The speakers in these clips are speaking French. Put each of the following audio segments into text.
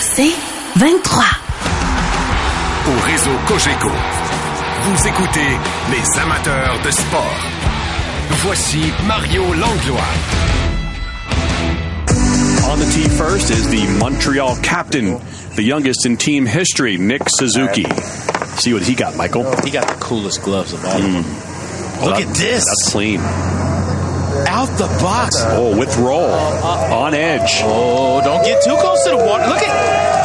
C'est 23. Au réseau Cogeco, vous écoutez les amateurs de sport. Voici Mario Langlois. On the tee first is the Montreal captain, the youngest in team history, Nick Suzuki. See what he got, Michael. He got the coolest gloves of all of them. Look That- at this. That's clean. Out the box. Oh, with roll. On edge. Oh, don't get too close to the water. Look at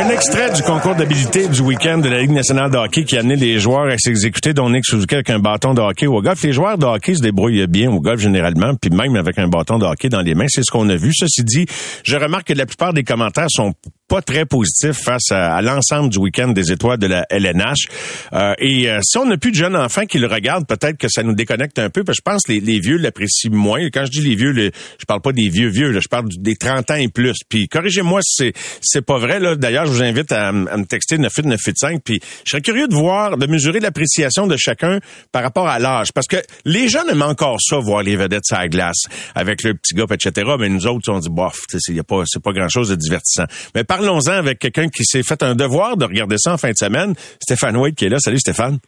Un extrait du concours d'habilité du week-end de la Ligue nationale de hockey qui a amené les joueurs à s'exécuter, dont Nick Suzuki avec un bâton de hockey au golf. Les joueurs de hockey se débrouillent bien au golf généralement, puis même avec un bâton de hockey dans les mains. C'est ce qu'on a vu. Ceci dit, je remarque que la plupart des commentaires sont pas très positifs face à, l'ensemble du week-end des étoiles de la LNH. Euh, et euh, si on n'a plus de jeunes enfants qui le regardent, peut-être que ça nous déconnecte un peu, parce que je pense que les, vieux l'apprécient moins. Quand je dis les vieux, je parle pas des vieux vieux, là, je parle des 30 ans et plus. Puis corrigez-moi si c'est c'est pas vrai. Là. D'ailleurs, je vous invite à, me texter 9895. Puis je serais curieux de voir, de mesurer l'appréciation de chacun par rapport à l'âge. Parce que les jeunes aiment encore ça, voir les vedettes sur la glace, avec le petit gars, etc. Mais nous autres, on dit, bof, c'est pas, pas grand-chose de divertissant. Mais parlons-en avec quelqu'un qui s'est fait un devoir de regarder ça en fin de semaine. Stéphane White qui est là. Salut Stéphane.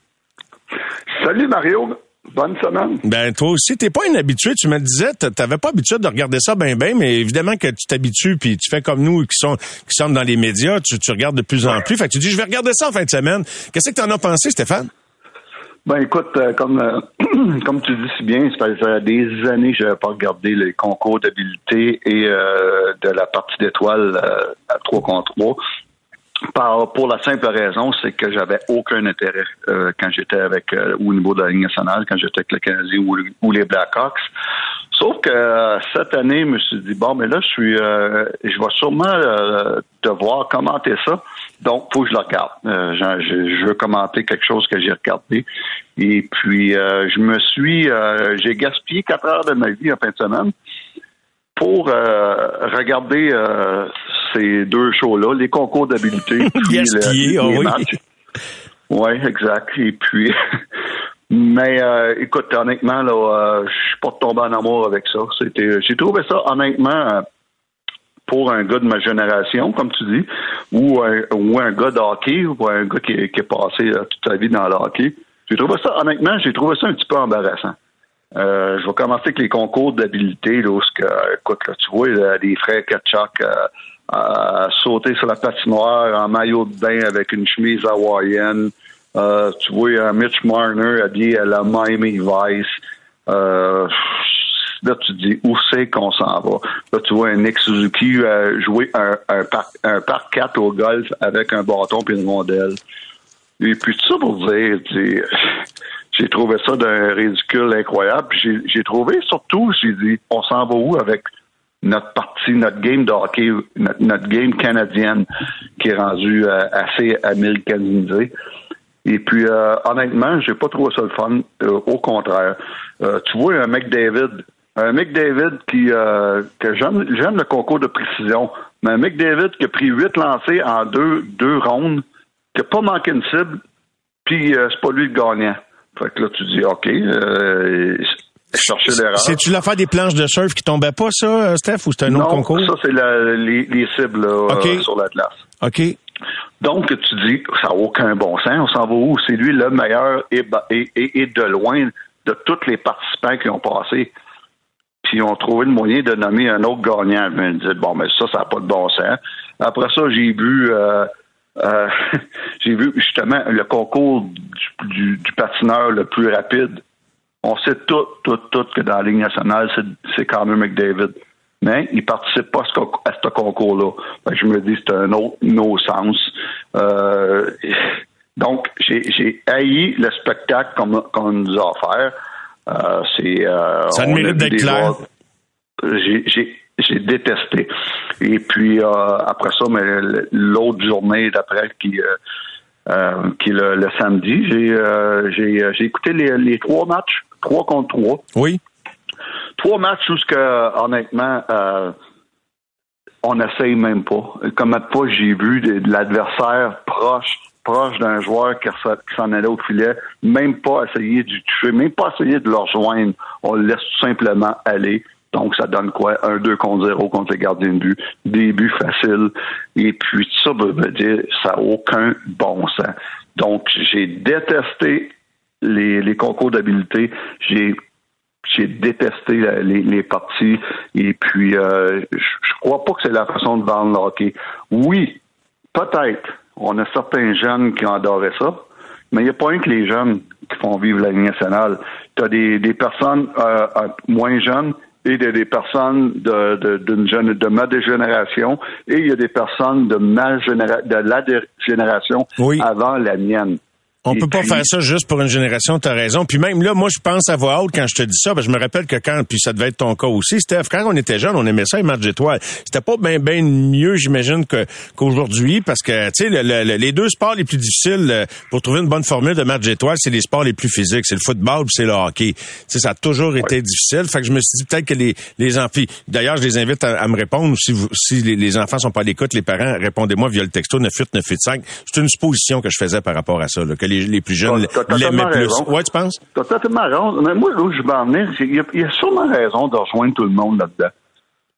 Salut Mario, bonne semaine. Ben toi aussi, t'es pas inhabitué. Tu me le disais, t'avais pas habitude de regarder ça ben ben, mais évidemment que tu t'habitues puis tu fais comme nous qui sont qui sommes dans les médias, tu, tu regardes de plus en plus. Fait que tu dis je vais regarder ça en fin de semaine. Qu'est-ce que t'en as pensé, Stéphane? Ben écoute, euh, comme euh, comme tu dis si bien, ça faisait des années que je n'avais pas regardé les concours d'habileté et euh, de la partie d'étoiles à 3 contre 3. Pour la simple raison, c'est que j'avais aucun intérêt euh, quand j'étais avec euh, au niveau de la Ligue nationale, quand j'étais avec le Canadien ou, ou les Blackhawks. Sauf que euh, cette année, je me suis dit bon, mais là, je suis, euh, je vais sûrement euh, devoir commenter ça. Donc, faut que je le regarde. Euh, je, je- veux commenter quelque chose que j'ai regardé. Et puis, euh, je me suis, euh, j'ai gaspillé quatre heures de ma vie en fin de semaine pour euh, regarder euh, ces deux shows-là, les concours d'habileté. puis le- ah les oui. matchs. Oui, exact. Et puis, mais euh, écoute, honnêtement, là, je suis pas tombé en amour avec ça. C'était, j'ai trouvé ça honnêtement pour un gars de ma génération, comme tu dis, ou un, ou un gars de hockey, ou un gars qui, qui est passé toute sa vie dans le hockey. J'ai trouvé ça, honnêtement, j'ai trouvé ça un petit peu embarrassant. Euh, je vais commencer avec les concours d'habileté, là, où écoute, là, tu vois, là, les frères Kachak euh, euh, sauter sur la patinoire en maillot de bain avec une chemise hawaïenne. Euh, tu vois un Mitch Marner habillé à la Miami Vice. Euh, là, tu te dis où c'est qu'on s'en va? Là, tu vois un Nick Suzuki jouer un, un, par, un par 4 au golf avec un bâton et une rondelle. Et puis tout ça pour dire, tu j'ai trouvé ça d'un ridicule incroyable. J'ai trouvé surtout, j'ai dit, on s'en va où avec notre partie, notre game de hockey, notre, notre game canadienne qui est rendue euh, assez américanisée. Et puis, euh, honnêtement, j'ai pas trouvé ça le fun. Euh, au contraire, Euh, tu vois un McDavid, un McDavid qui euh, que j'aime, j'aime le concours de précision, mais un McDavid qui a pris huit lancés en deux deux rondes, qui a pas manqué une cible, puis c'est pas lui le gagnant. Fait que là, tu dis, OK, euh, chercher l'erreur. C'est-tu l'affaire des planches de surf qui tombaient pas, ça, euh, Steph, ou c'est un autre non, concours? ça, c'est les, les cibles là, euh, sur l'Atlas. OK. Donc, tu dis, ça n'a aucun bon sens. On s'en va où? C'est lui le meilleur et, ba- et, et- et de loin de tous les participants qui ont passé. Puis ils ont trouvé le moyen de nommer un autre gagnant. Je me disais, bon, mais ça, ça n'a pas de bon sens. Après ça, j'ai vu euh, euh, j'ai vu justement le concours du, du- du patineur le plus rapide. On sait tout, tout, tout que dans la Ligue nationale, c'est, quand même McDavid. Mais il participe pas à ce, concours-là. Je me dis c'est un autre no-sens. Euh, donc, j'ai, haï le spectacle qu'on, nous a offert. Euh, c'est, euh, Ça mérite d'être clair. J'ai, j'ai détesté. Et puis euh, après ça, mais l'autre journée d'après qui euh, qui est le, samedi, j'ai j'ai j'ai écouté les, les trois matchs, trois contre trois. Oui. Trois matchs où ce que honnêtement on n'essaye même pas. Comme fois j'ai vu de l'adversaire proche proche d'un joueur qui, s'en allait au filet, même pas essayer de toucher, même pas essayer de le rejoindre. On le laisse tout simplement aller. Donc, ça donne quoi? Un 2 contre 0 contre les gardiens de but. Début facile. Et puis, ça veut dire, ça n'a aucun bon sens. Donc, j'ai détesté les, les concours d'habileté. J'ai j'ai détesté les, les, parties et puis euh, je, crois pas que c'est la façon de vendre le hockey. Oui, peut-être on a certains jeunes qui adoraient ça, mais il n'y a pas un que les jeunes qui font vivre la Ligue nationale. Tu as des, des personnes euh, euh, moins jeunes et des, des personnes de, d'une jeune, de ma génération et il y a des personnes de ma génération, de la génération avant la mienne. On peut pas faire ça juste pour une génération, tu as raison. Puis même là, moi, je pense à voix haute quand je te dis ça. Ben, je me rappelle que quand, puis ça devait être ton cas aussi, Steph, quand on était jeune, on aimait ça, les matchs d'étoiles. C'était pas bien ben mieux, j'imagine, que, qu'aujourd'hui, parce que, tu sais, les deux sports les plus difficiles euh, pour trouver une bonne formule de match d'étoiles, c'est les sports les plus physiques. C'est le football c'est le hockey. Tu sais, ça a toujours été difficile. Fait que je me suis dit peut-être que les, les enfants... D'ailleurs, je les invite à, me répondre. Si, vous, si les, enfants sont pas à l'écoute, les parents, répondez-moi via le texto 98985. C'est une supposition que je faisais par rapport à ça, là, que les, plus jeunes l'aimaient plus. Ouais, tu penses? T'as totalement raison. Mais moi, où je vais en venir, il y, a sûrement raison de rejoindre tout le monde là-dedans.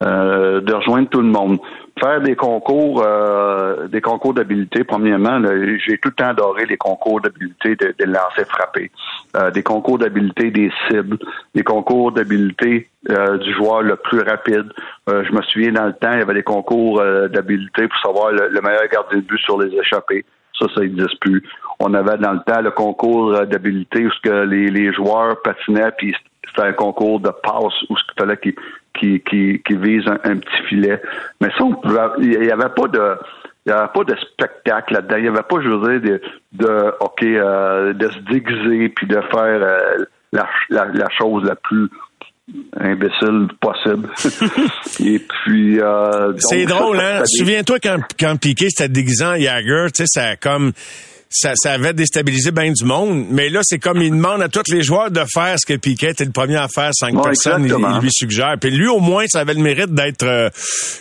Euh, de rejoindre tout le monde. Faire des concours, euh, des concours d'habileté, premièrement, j'ai tout le temps adoré les concours d'habileté de, de lancer frappé, euh, des concours d'habileté des cibles, des concours d'habileté du joueur le plus rapide. je me souviens dans le temps, il y avait des concours d'habileté pour savoir le, le, meilleur gardien de but sur les échappées. Ça, ça n'existe plus. On avait dans le temps le concours d'habileté où ce que les, les joueurs patinaient, puis c'était un concours de passe où ce qu'il fallait qu'ils qui, qui, qui vise un, petit filet. Mais ça, il n'y avait pas de il n'y avait pas de spectacle là-dedans. Il n'y avait pas, je veux dire, de, de OK, euh, de se déguiser puis de faire euh, la, la, la, chose la plus imbécile possible. Et puis euh, C'est drôle, hein? Souviens-toi quand, quand Piqué s'était déguisé en Jagger, tu sais, ça a comme ça, ça avait déstabilisé bien du monde. Mais là, c'est comme il demande à tous les joueurs de faire ce que Piquet était le premier à faire. Cinq personnes, il, lui suggère. Puis lui, au moins, ça avait le mérite d'être, euh,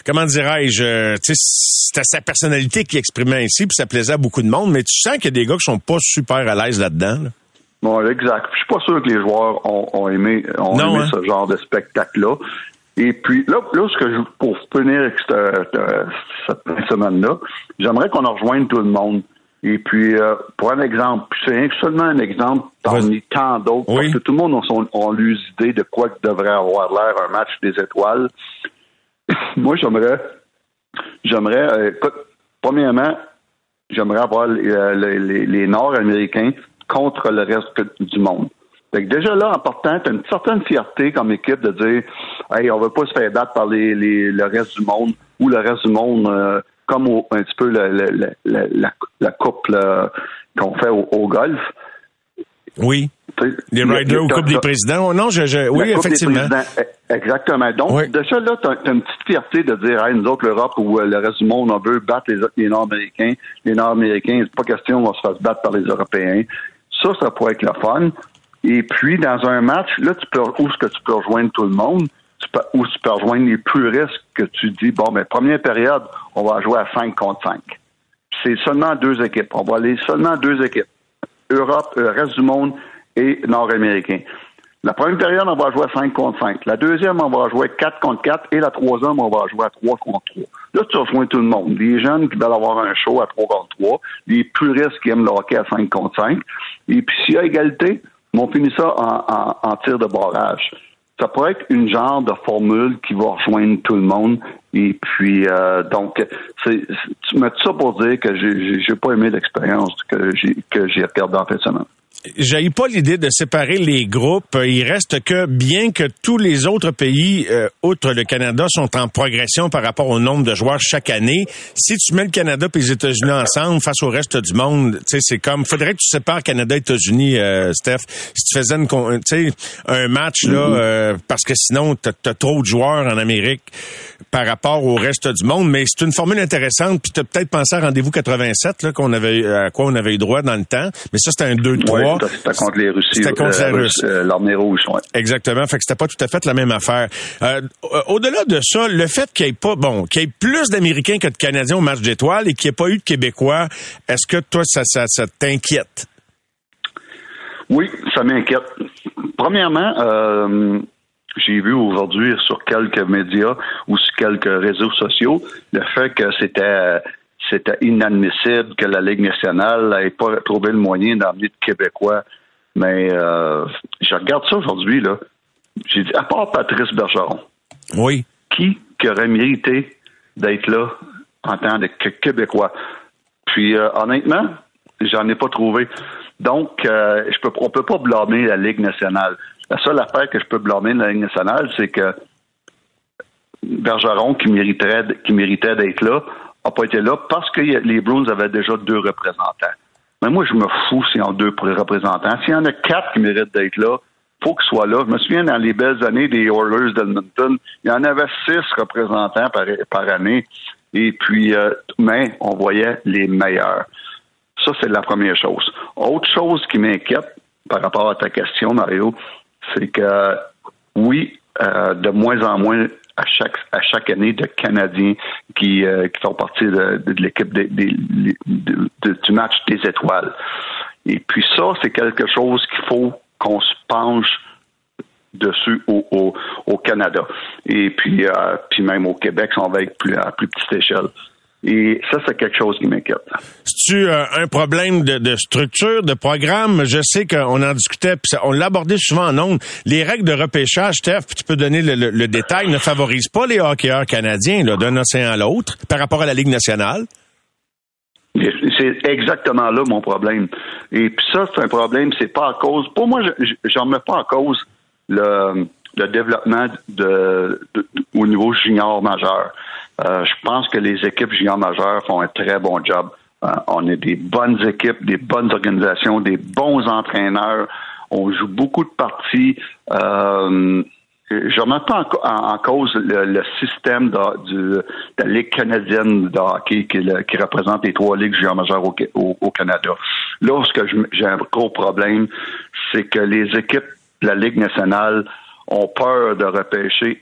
comment dirais-je, euh, c'était sa personnalité qui exprimait ainsi, puis ça plaisait à beaucoup de monde. Mais tu sens qu'il y a des gars qui sont pas super à l'aise là-dedans. Bon, exact. Je suis pas sûr que les joueurs ont, aimé, ont aimé hein? ce genre de spectacle-là. Et puis là, là ce que je, pour finir avec cette, cette semaine-là, j'aimerais qu'on rejoigne tout le monde. Et puis, euh, pour un exemple, c'est seulement un exemple parmi tant d'autres, parce que tout le monde a, son, a de quoi devrait avoir l'air un match des étoiles. Moi, j'aimerais, j'aimerais, euh, premièrement, j'aimerais avoir les, euh, les, les Nord-Américains contre le reste du monde. Fait déjà là, en partant, tu as une certaine fierté comme équipe de dire Hey, on va pas se faire battre par les, les, le reste du monde ou le reste du monde comme un petit peu la, la, coupe qu'on fait au, golf. Oui. les Riders ou Coupe des présidents. Non, je, oui, effectivement. E, exactement. Donc, déjà là, tu as, une petite fierté de dire, hey, nous autres, l'Europe ou euh, le reste du monde, on veut battre les, les Nord-Américains. Les Nord-Américains, c'est pas question, on va se faire battre par les Européens. Ça, ça pourrait être le fun. Et puis, dans un match, là, tu peux, où est-ce que tu peux rejoindre tout le monde? Où tu peux rejoindre les plus risques que tu dis, bon, mais première période, on va jouer à 5 contre 5. C'est seulement deux équipes. On va aller seulement deux équipes. Europe, le reste du monde et Nord-Américain. La première période, on va jouer à 5 contre 5. La deuxième, on va jouer 4 contre 4. Et la troisième, on va jouer à 3 contre 3. Là, tu rejoins tout le monde. Les jeunes qui veulent avoir un show à 3 contre 3. Les puristes qui aiment le hockey à 5 contre 5. Et puis, s'il y a égalité, on finit ça en tir de barrage ça pourrait être une genre de formule qui va rejoindre tout le monde. Et puis, euh, donc, c'est, tu mets ça pour dire que j'ai, j'ai pas aimé l'expérience que j'ai, que j'ai regardé en semaine. J'ai pas l'idée de séparer les groupes. Il reste que bien que tous les autres pays, euh, outre le Canada, sont en progression par rapport au nombre de joueurs chaque année. Si tu mets le Canada et les États-Unis ensemble face au reste du monde, tu sais, c'est comme, faudrait que tu sépares Canada et États-Unis, euh, Steph. Si tu faisais une, tu un match là, mm-hmm. euh, parce que sinon t'as as trop de joueurs en Amérique par rapport au reste du monde. Mais c'est une formule intéressante. Puis t'as peut-être pensé à rendez-vous 87 là qu'on avait à quoi on avait eu droit dans le temps. Mais ça c'était un 2-3. C'était contre les Russes. C'était contre euh, les Russes. Euh, l'armée rouge, ouais. Exactement. Fait que c'était pas tout à fait la même affaire. Euh, au-delà de ça, le fait qu'il y ait pas, bon, qu'il y ait plus d'Américains que de Canadiens au match d'étoiles et qu'il n'y ait pas eu de Québécois, est-ce que toi, ça, ça, ça t'inquiète? Oui, ça m'inquiète. Premièrement, euh, j'ai vu aujourd'hui sur quelques médias ou sur quelques réseaux sociaux le fait que c'était c'était inadmissible que la Ligue nationale n'ait pas trouvé le moyen d'emmener de Québécois. Mais euh, je regarde ça aujourd'hui, là. J'ai dit, à part Patrice Bergeron. Oui. Qui, aurait mérité d'être là en tant que Québécois? Puis, euh, honnêtement, j'en ai pas trouvé. Donc, euh, je peux, on peut pas blâmer la Ligue nationale. La seule affaire que je peux blâmer la Ligue nationale, c'est que Bergeron, qui mériterait, qui méritait d'être là, n'a pas été là parce que les Bruins avaient déjà deux représentants. Mais moi, je me fous s'il y en a deux représentants. S'il y en a quatre qui méritent d'être là, faut qu'ils soient là. Je me souviens, dans les belles années des Oilers d'Edmonton, il y en avait six représentants par, année. Et puis, euh, mais on voyait les meilleurs. Ça, c'est la première chose. Autre chose qui m'inquiète par rapport à ta question, Mario, c'est que oui, euh, de moins en moins à chaque à chaque année de Canadiens qui, euh, qui font partie de, de, l'équipe du match des étoiles. Et puis ça, c'est quelque chose qu'il faut qu'on se penche dessus au, au, Canada. Et puis, euh, puis même au Québec, on va être plus, à plus petite échelle. Et ça, c'est quelque chose qui m'inquiète. C'est-tu euh, un problème de, structure, de programme? Je sais qu'on en discutait, puis on l'abordait souvent en ondes. Les règles de repêchage, Steph, tu peux donner le, détail, ne favorisent pas les hockeyeurs canadiens d'un océan à l'autre par rapport à la Ligue nationale? C'est exactement là mon problème. Et puis ça, c'est un problème, c'est pas à cause. Pour moi, j'en mets pas en cause le, développement de, au niveau junior majeur. Euh, je pense que les équipes juniors majeures font un très bon job. Euh, on a des bonnes équipes, des bonnes organisations, des bons entraîneurs. On joue beaucoup de parties. Euh, je remets pas en, cause le, système de, la Ligue canadienne de hockey qui, représente les trois ligues juniors majeures au, Canada. Là, ce que j'ai un gros problème, c'est que les équipes de la Ligue nationale ont peur de repêcher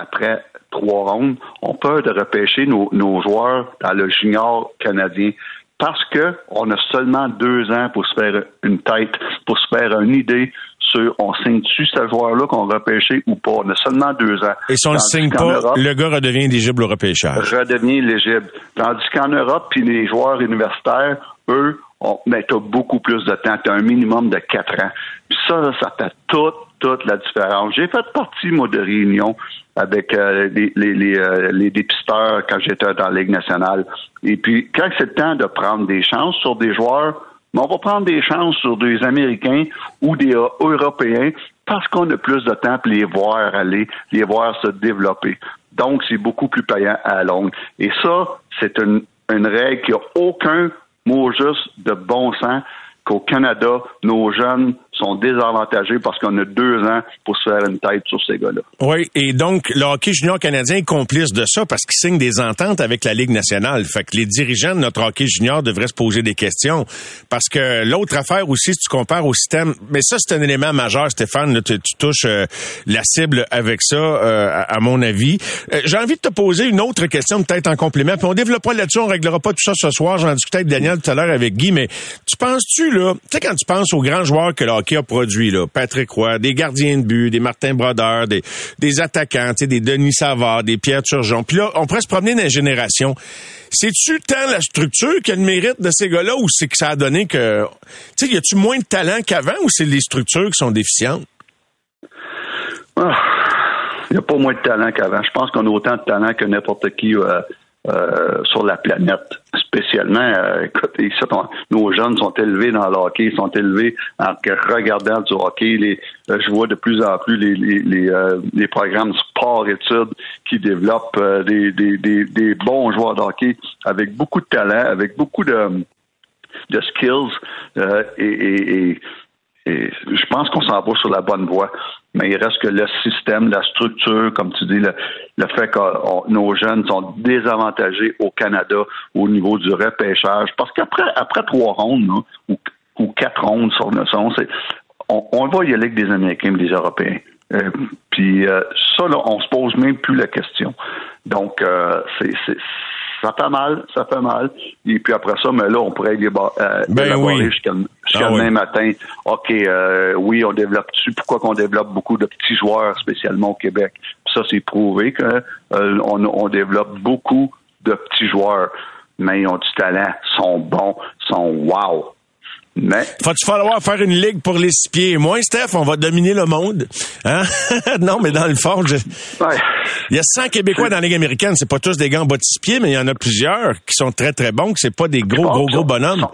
après trois rondes, on peut de repêcher nos, joueurs dans le junior canadien parce que on a seulement deux ans pour se faire une tête, pour se faire une idée sur on signe-tu ce joueur-là qu'on va repêcher ou pas. On a seulement deux ans. Et si on ne signe pas, le gars redevient éligible au repêchage. Redevient éligible. Tandis qu'en Europe, puis les joueurs universitaires, eux, mais tu as beaucoup plus de temps. Tu as un minimum de quatre ans. Puis ça, ça fait toute, toute la différence. J'ai fait partie, moi, de réunions avec euh, les, les, euh, les, dépisteurs quand j'étais dans la Ligue nationale. Et puis, quand c'est le temps de prendre des chances sur des joueurs, on va prendre des chances sur des Américains ou des Européens parce qu'on a plus de temps pour les voir aller, les voir se développer. Donc, c'est beaucoup plus payant à longue. Et ça, c'est une, une règle qui n'a aucun mot juste de bon sens qu'au Canada, nos jeunes sont désavantagés parce qu'on a deux ans pour se faire une tête sur ces gars-là. Oui, et donc le hockey junior canadien est complice de ça parce qu'il signe des ententes avec la Ligue nationale. Fait que les dirigeants de notre hockey junior devraient se poser des questions. Parce que l'autre affaire aussi, si tu compares au système, mais ça c'est un élément majeur, Stéphane, tu, touches euh, la cible avec ça, euh, à, mon avis. Euh, j'ai envie de te poser une autre question, peut-être en complément, puis on développera là-dessus, on réglera pas tout ça ce soir. J'en discutais avec Daniel tout à l'heure avec Guy, mais tu penses-tu, là, tu sais, quand tu penses aux grands joueurs que le hockey a produit, là, Patrick Roy, des gardiens de but, des Martin Brodeur, des, des attaquants, des Denis Savard, des Pierre Turgeon. Puis là, on pourrait se promener dans les générations. C'est-tu tant la structure qui a le mérite de ces gars-là ou c'est que ça a donné que... Tu sais, y a-tu moins de talent qu'avant ou c'est les structures qui sont déficientes? Ah, il n'y a pas moins de talent qu'avant. Je pense qu'on a autant de talent que n'importe qui euh, euh, sur la planète. Spécialement, euh, écoutez, nos jeunes sont élevés dans le hockey, sont élevés en regardant du hockey. Les, euh, je vois de plus en plus les, les, les, programmes sport-études qui développent des, des, des, bons joueurs de hockey avec beaucoup de talent, avec beaucoup de, de skills et, et, et je pense qu'on s'en va sur la bonne voie mais il reste que le système, la structure, comme tu dis, le, le fait que nos jeunes sont désavantagés au Canada au niveau du repêchage. Parce qu'après après trois rondes, ou, ou, quatre rondes sur le son, on, on va y aller avec des Américains et des Européens. Euh, puis euh, ça, là, on se pose même plus la question. Donc, euh, c'est ça fait mal, ça fait mal. Et puis après ça, mais là, on pourrait euh, ben jusqu'à ah le matin. OK, euh, oui, on développe dessus. Pourquoi qu'on développe beaucoup de petits joueurs, spécialement au Québec? ça, c'est prouvé qu'on euh, on développe beaucoup de petits joueurs, mais ils ont du talent, sont bons, sont wow. Mais... Va-tu falloir faire une ligue pour les six pieds et moins, Steph? On va dominer le monde. Hein? non, mais dans le fond, il y a 100 Québécois dans la Ligue américaine. C'est pas tous des gants bas de six pieds, mais il y en a plusieurs qui sont très, très bons, que c'est pas des gros, gros, gros bonhommes.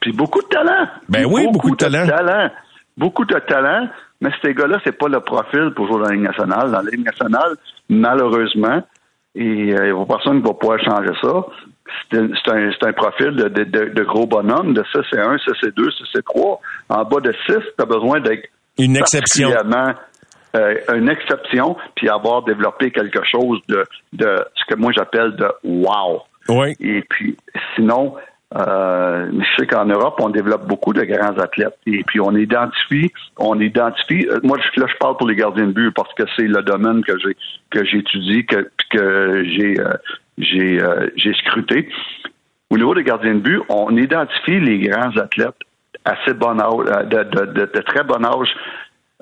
Puis beaucoup de talent. Ben oui, beaucoup, de, talent. Beaucoup de talent. Mais ces gars-là, c'est pas le profil pour jouer dans la Ligue nationale. Dans la Ligue nationale, malheureusement, et euh, il n'y a personne qui va pouvoir changer ça c'est un, un, profil de, de, de, gros bonhomme, de ça c'est 1, ça c'est 2, ça c'est 3. En bas de 6, tu as besoin d'être une exception. Euh, une exception, puis avoir développé quelque chose de, de ce que moi j'appelle de wow. Oui. Et puis, sinon, euh, je sais qu'en Europe, on développe beaucoup de grands athlètes. Et puis, on identifie, on identifie. Euh, moi, là, je parle pour les gardiens de but parce que c'est le domaine que j'ai que j'étudie, que que j'ai euh, j'ai euh, j'ai scruté. Au niveau des gardiens de but, on identifie les grands athlètes assez bon âge, euh, de, très bon âge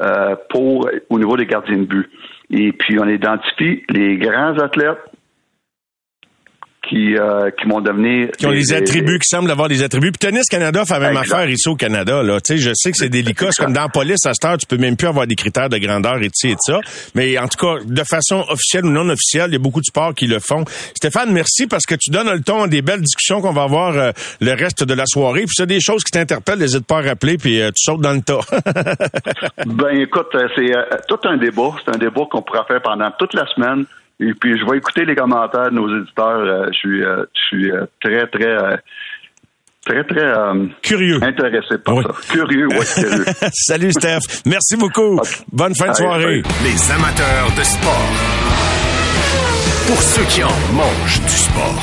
euh, pour au niveau des gardiens de but. Et puis on identifie les grands athlètes qui, euh, qui m'ont devenu... Qui ont des, attributs, qui semblent avoir des attributs. Puis Tennis Canada fait la même affaire ici au Canada. Là. Tu sais, je sais que c'est délicat. C'est comme dans la police, à cette heure, tu peux même plus avoir des critères de grandeur et de et ça. Mais en tout cas, de façon officielle ou non officielle, il y a beaucoup de sports qui le font. Stéphane, merci parce que tu donnes le ton à des belles discussions qu'on va avoir euh, le reste de la soirée. Puis c'est des choses qui t'interpellent, n'hésite pas à rappeler, puis euh, tu sautes dans le tas. ben écoute, c'est tout un débat. C'est un débat qu'on pourra faire pendant toute la semaine. Et puis, je vais écouter les commentaires de nos éditeurs. Euh, je suis, euh, je suis euh, très, très très, très curieux. intéressé par ça. Curieux, oui, curieux. Salut, Steph. Merci beaucoup. Bonne fin de soirée. Les amateurs de sport. Pour ceux qui en mangent du sport.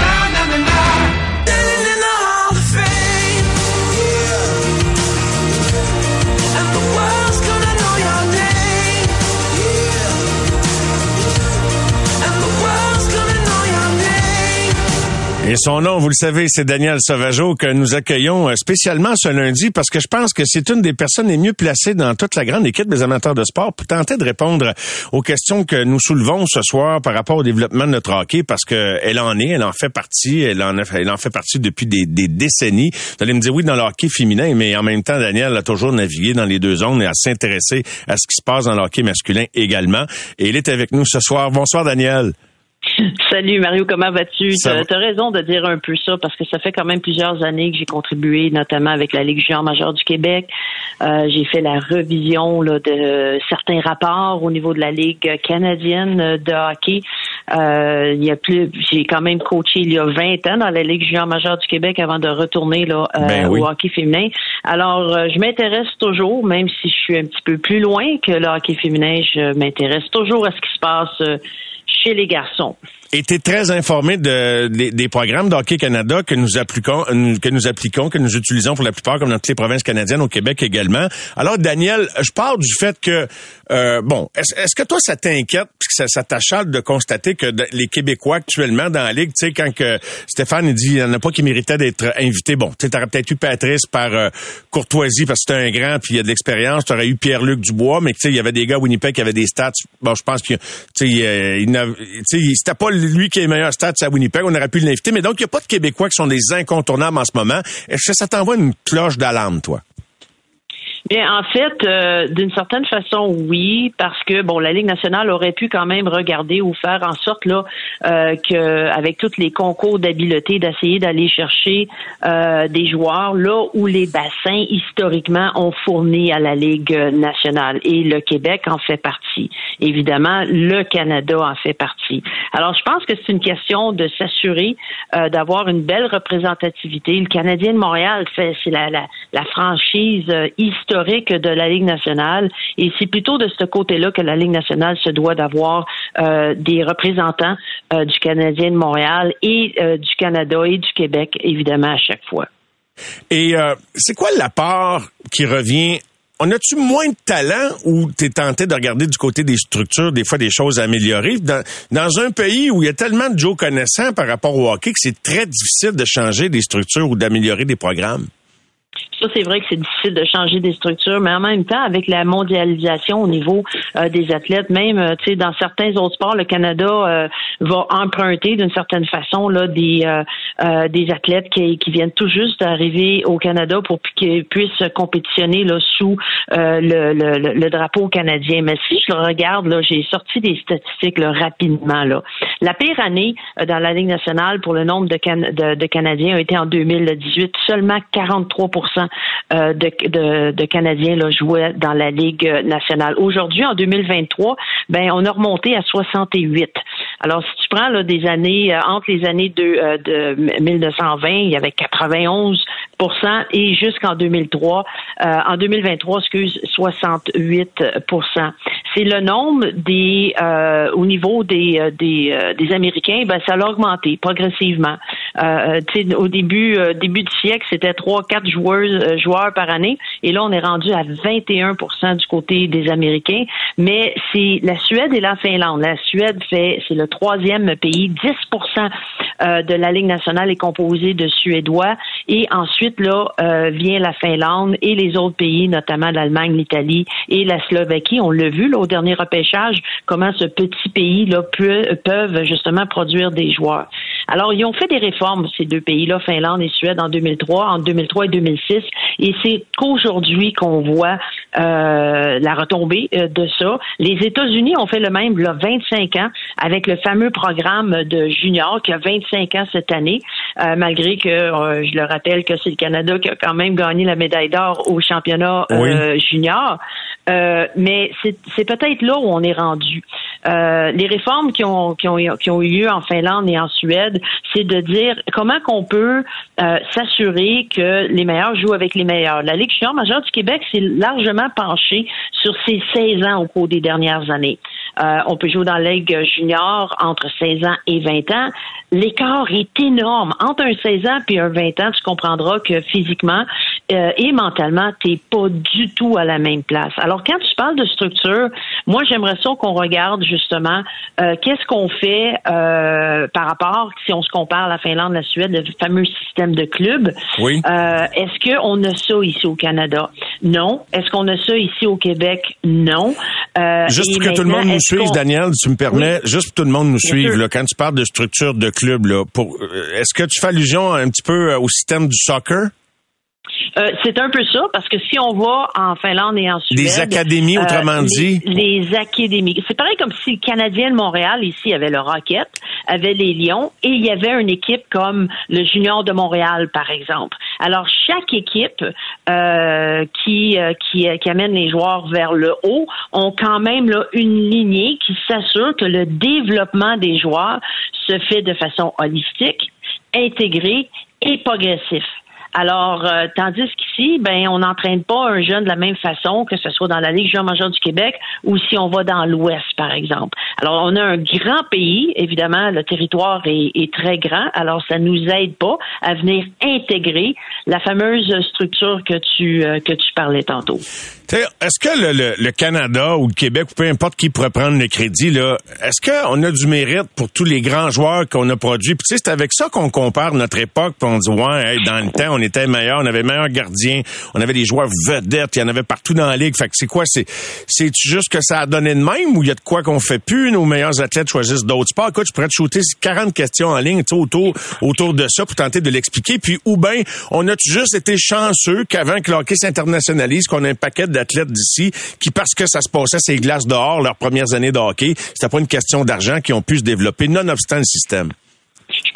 Et son nom, vous le savez, c'est Daniel Sauvageau que nous accueillons euh, spécialement ce lundi parce que je pense que c'est une des personnes les mieux placées dans toute la grande équipe des amateurs de sport pour tenter de répondre aux questions que nous soulevons ce soir par rapport au développement de notre hockey parce que elle en est, elle en fait partie, elle en, en fait partie depuis des, décennies. Vous allez me dire oui dans le hockey féminin, mais en même temps, Daniel a toujours navigué dans les deux zones et a s'intéresser à ce qui se passe dans le hockey masculin également. Et il est avec nous ce soir. Bonsoir, Daniel. Salut Mario, comment vas-tu? Tu as raison de dire un peu ça parce que ça fait quand même plusieurs années que j'ai contribué, notamment avec la Ligue junior majeure du Québec. Euh, j'ai fait la revision là, de certains rapports au niveau de la Ligue canadienne de hockey. Euh, il y a plus, j'ai quand même coaché il y a 20 ans dans la Ligue junior majeure du Québec avant de retourner là euh, ben au hockey féminin. Alors, je m'intéresse toujours, même si je suis un petit peu plus loin que le hockey féminin, je m'intéresse toujours à ce qui se passe chez les garçons. Es très informé de, des, programmes d'Hockey Canada que nous appliquons, que nous appliquons, que nous utilisons pour la plupart, comme dans toutes les provinces canadiennes, au Québec également. Alors, Daniel, je parle du fait que, euh, bon, est-ce que toi, ça t'inquiète, puisque ça, ça t'achale de constater que les Québécois actuellement dans la Ligue, tu sais, quand que Stéphane il dit il n'y en a pas qui méritaient d'être invités, bon, tu aurais peut-être eu Patrice par euh, courtoisie parce que c'était un grand puis il y a de l'expérience, tu aurais eu Pierre-Luc Dubois, mais tu sais, il y avait des gars à Winnipeg qui avaient des stats, bon, je pense que, tu sais, euh, il, c'était pas lui qui est meilleur stats à Winnipeg, on aurait pu l'inviter, mais donc il n'y a pas de Québécois qui sont des incontournables en ce moment. Est-ce que ça t'envoie une cloche d'alarme, toi? Bien, en fait, euh, d'une certaine façon, oui, parce que bon, la Ligue nationale aurait pu quand même regarder ou faire en sorte là euh, que, avec tous les concours d'habileté, d'essayer d'aller chercher euh, des joueurs là où les bassins historiquement ont fourni à la Ligue nationale et le Québec en fait partie. Évidemment, le Canada en fait partie. Alors, je pense que c'est une question de s'assurer d'avoir une belle représentativité. Le Canadien de Montréal c'est la, la, la franchise historique historique de la Ligue nationale. Et c'est plutôt de ce côté-là que la Ligue nationale se doit d'avoir euh, des représentants euh, du Canadien de Montréal et euh, du Canada et du Québec, évidemment, à chaque fois. Et c'est quoi la part qui revient? On a-tu moins de talent ou tu es tenté de regarder du côté des structures, des fois des choses à améliorer? Dans, dans un pays où il y a tellement de Joe connaissants par rapport au hockey que c'est très difficile de changer des structures ou d'améliorer des programmes. Ça, c'est vrai que c'est difficile de changer des structures, mais en même temps, avec la mondialisation au niveau euh, des athlètes, même euh, tu sais, dans certains autres sports, le Canada euh, va emprunter d'une certaine façon là des des athlètes qui, qui viennent tout juste d'arriver au Canada pour qu'ils puissent compétitionner là sous le, le, le, drapeau canadien. Mais si je le regarde, là, j'ai sorti des statistiques là, rapidement. Là. La pire année dans la Ligue nationale pour le nombre de, de, de Canadiens a été en 2018, seulement 43 euh, de, de, Canadiens là, jouaient dans la Ligue nationale. Aujourd'hui, en 2023, ben on a remonté à 68. Alors, si tu prends là, des années, euh, entre les années de, euh, de 1920, il y avait 91 et jusqu'en 2003, en 2023, excuse, 68% C'est le nombre des, au niveau des, des, des Américains, ben, ça a augmenté progressivement. au début, début du siècle, c'était 3, 4 joueurs euh, joueurs par année. Et là, on est rendu à 21% du côté des Américains. Mais c'est la Suède et la Finlande. La Suède fait, c'est le troisième pays. 10% euh, de la Ligue nationale est composée de Suédois. Et ensuite, là, euh, vient la Finlande et les autres pays, notamment l'Allemagne, l'Italie et la Slovaquie. On l'a vu là, au dernier repêchage, comment ce petit pays-là peut, peuvent justement produire des joueurs. Alors, ils ont fait des réformes, ces deux pays-là, Finlande et Suède, en 2003, en 2003 et 2006. Et c'est qu'aujourd'hui qu'on voit euh, la retombée euh, de ça. Les États-Unis ont fait le même a 25 ans avec le fameux programme de junior qui a 25 ans cette année, euh, malgré que je le rappelle que c'est le Canada qui a quand même gagné la médaille d'or au championnat junior. mais c'est peut-être là où on est rendu. les réformes qui ont, qui, ont, qui ont eu lieu en Finlande et en Suède, c'est de dire comment qu'on peut s'assurer que les meilleurs jouent avec les meilleurs. La Ligue junior majeure du Québec s'est largement penchée sur ses 16 ans au cours des dernières années. Euh, on peut jouer dans la Ligue junior entre 16 ans et 20 ans. L'écart est énorme. Entre un 16 ans et un 20 ans, tu comprendras que physiquement euh, et mentalement, tu n'es pas du tout à la même place. Alors, quand tu parles de structure, moi, j'aimerais ça qu'on regarde justement euh, qu'est-ce qu'on fait par rapport, si on se compare à la Finlande, la Suède, le fameux système de clubs. Oui. Est-ce qu'on a ça ici au Canada? Non. Est-ce qu'on a ça ici au Québec? Non. Juste pour que tout le monde nous suive, Daniel, si tu me permets, juste pour tout le monde nous suive, là, quand tu parles de structure de club, là, pour, euh, est-ce que tu fais allusion un petit peu euh, au système du soccer? Euh, c'est un peu ça, parce que si on va en Finlande et en Suède... Les académies, autrement dit? Les, académies. C'est pareil comme si le Canadien de Montréal, ici, avait le Rocket, avait les Lions, et il y avait une équipe comme le Junior de Montréal, par exemple. Alors, chaque équipe euh, qui, euh, qui, qui amène les joueurs vers le haut ont quand même là, une lignée qui s'assure que le développement des joueurs se fait de façon holistique, intégrée et progressif. Alors, euh, tandis qu'ici ici, ben on n'entraîne pas un jeune de la même façon que ce soit dans la Ligue junior majeure du Québec ou si on va dans l'Ouest, par exemple. Alors, on a un grand pays, évidemment, le territoire est, est très grand, alors ça nous aide pas à venir intégrer la fameuse structure que tu euh, que tu parlais tantôt. Est-ce que le, Canada ou le Québec, ou peu importe qui pourrait prendre le crédit, là, est-ce qu'on a du mérite pour tous les grands joueurs qu'on a produits? Puis, c'est avec ça qu'on compare notre époque, puis on dit, ouais, dans le temps, on était meilleur, on avait meilleurs gardiens, on avait des joueurs vedettes, il y en avait partout dans la ligue. Fait que c'est quoi? C'est, c'est juste que ça a donné de même ou il y a de quoi qu'on fait plus? Nos meilleurs athlètes choisissent d'autres sports. Écoute, je pourrais te shooter 40 questions en ligne, autour, autour de ça pour tenter de l'expliquer. Puis, ou bien, on a juste été chanceux qu'avant que l'hockey s'internationalise, qu'on ait un paquet de athlètes d'ici qui, parce que ça se passait ces glaces dehors, leurs premières années de hockey, c'était pas une question d'argent qui ont pu se développer, nonobstant le système.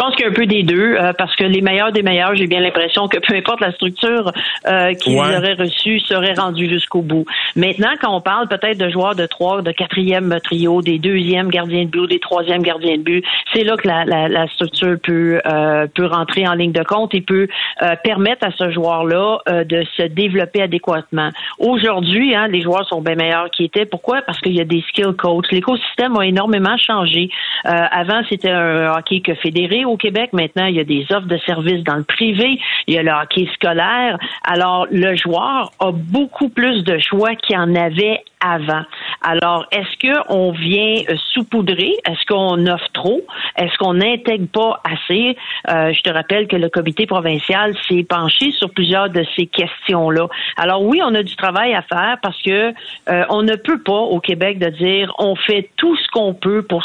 Je pense qu'il y a un peu des deux, euh, parce que les meilleurs des meilleurs, j'ai bien l'impression que peu importe la structure euh, qu'ils auraient reçue, seraient rendus jusqu'au bout. Maintenant, quand on parle peut-être de joueurs de trois, de quatrième trio, des deuxièmes gardiens de but, des troisièmes gardiens de but, c'est là que la, la, la structure peut euh, peut rentrer en ligne de compte et peut euh, permettre à ce joueur-là euh, de se développer adéquatement. Aujourd'hui, hein, les joueurs sont bien meilleurs qu'ils étaient. Pourquoi? Parce qu'il y a des skill coachs. L'écosystème a énormément changé. avant, c'était un hockey que fédéré au Québec. Maintenant, il y a des offres de services dans le privé. Il y a le hockey scolaire. Alors, le joueur a beaucoup plus de choix qu'il en avait avant. Alors, est-ce qu'on vient euh, saupoudrer? Est-ce qu'on offre trop? Est-ce qu'on n'intègre pas assez? Euh, je te rappelle que le comité provincial s'est penché sur plusieurs de ces questions-là. Alors oui, on a du travail à faire parce que euh, on ne peut pas au Québec de dire on fait tout ce qu'on peut pour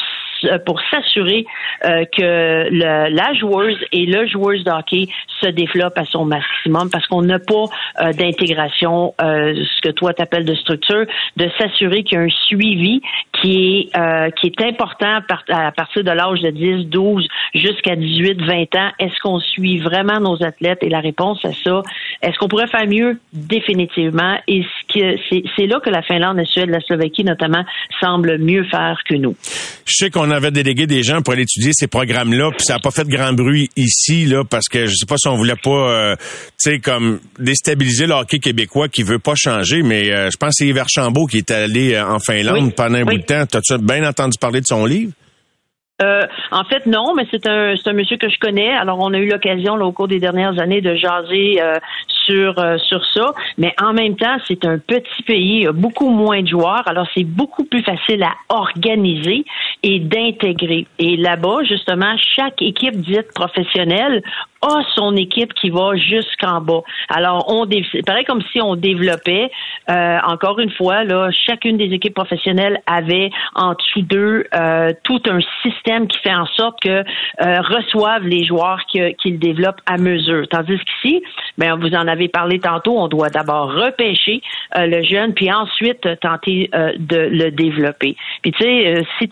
pour s'assurer que la joueuse et le joueur de hockey se développent à son maximum parce qu'on n'a pas d'intégration, ce que toi t'appelles de structure, de s'assurer qu'il y a un suivi qui est euh, qui est important à partir de l'âge de 10, 12 jusqu'à 18, 20 ans. Est-ce qu'on suit vraiment nos athlètes? Et la réponse à ça, est-ce qu'on pourrait faire mieux? Définitivement. Et c'est là que la Finlande, la Suède, la Slovaquie notamment semblent mieux faire que nous. Avait délégué des gens pour aller étudier ces programmes-là, puis ça n'a pas fait de grand bruit ici, là, parce que je sais pas si on voulait pas, euh, tu sais, comme déstabiliser le hockey québécois qui veut pas changer, mais euh, je pense que c'est Yves Archambault qui est allé euh, en Finlande pendant un bout de temps. T'as-tu bien entendu parler de son livre? Euh, en fait, non, mais c'est un, c'est un monsieur que je connais. Alors, on a eu l'occasion au cours des dernières années de jaser euh, sur euh, sur ça. Mais en même temps, c'est un petit pays, beaucoup moins de joueurs. Alors, c'est beaucoup plus facile à organiser et d'intégrer. Et là-bas, justement, chaque équipe dite professionnelle a son équipe qui va jusqu'en bas. Alors, on pareil comme si on développait. Euh, encore une fois, là, chacune des équipes professionnelles avait en dessous d'eux euh, tout un système qui fait en sorte que euh, reçoivent les joueurs qu'ils développent à mesure. Tandis qu'ici, ben, vous en avez parlé tantôt, on doit d'abord repêcher le jeune, puis ensuite tenter de le développer. Puis tu sais, si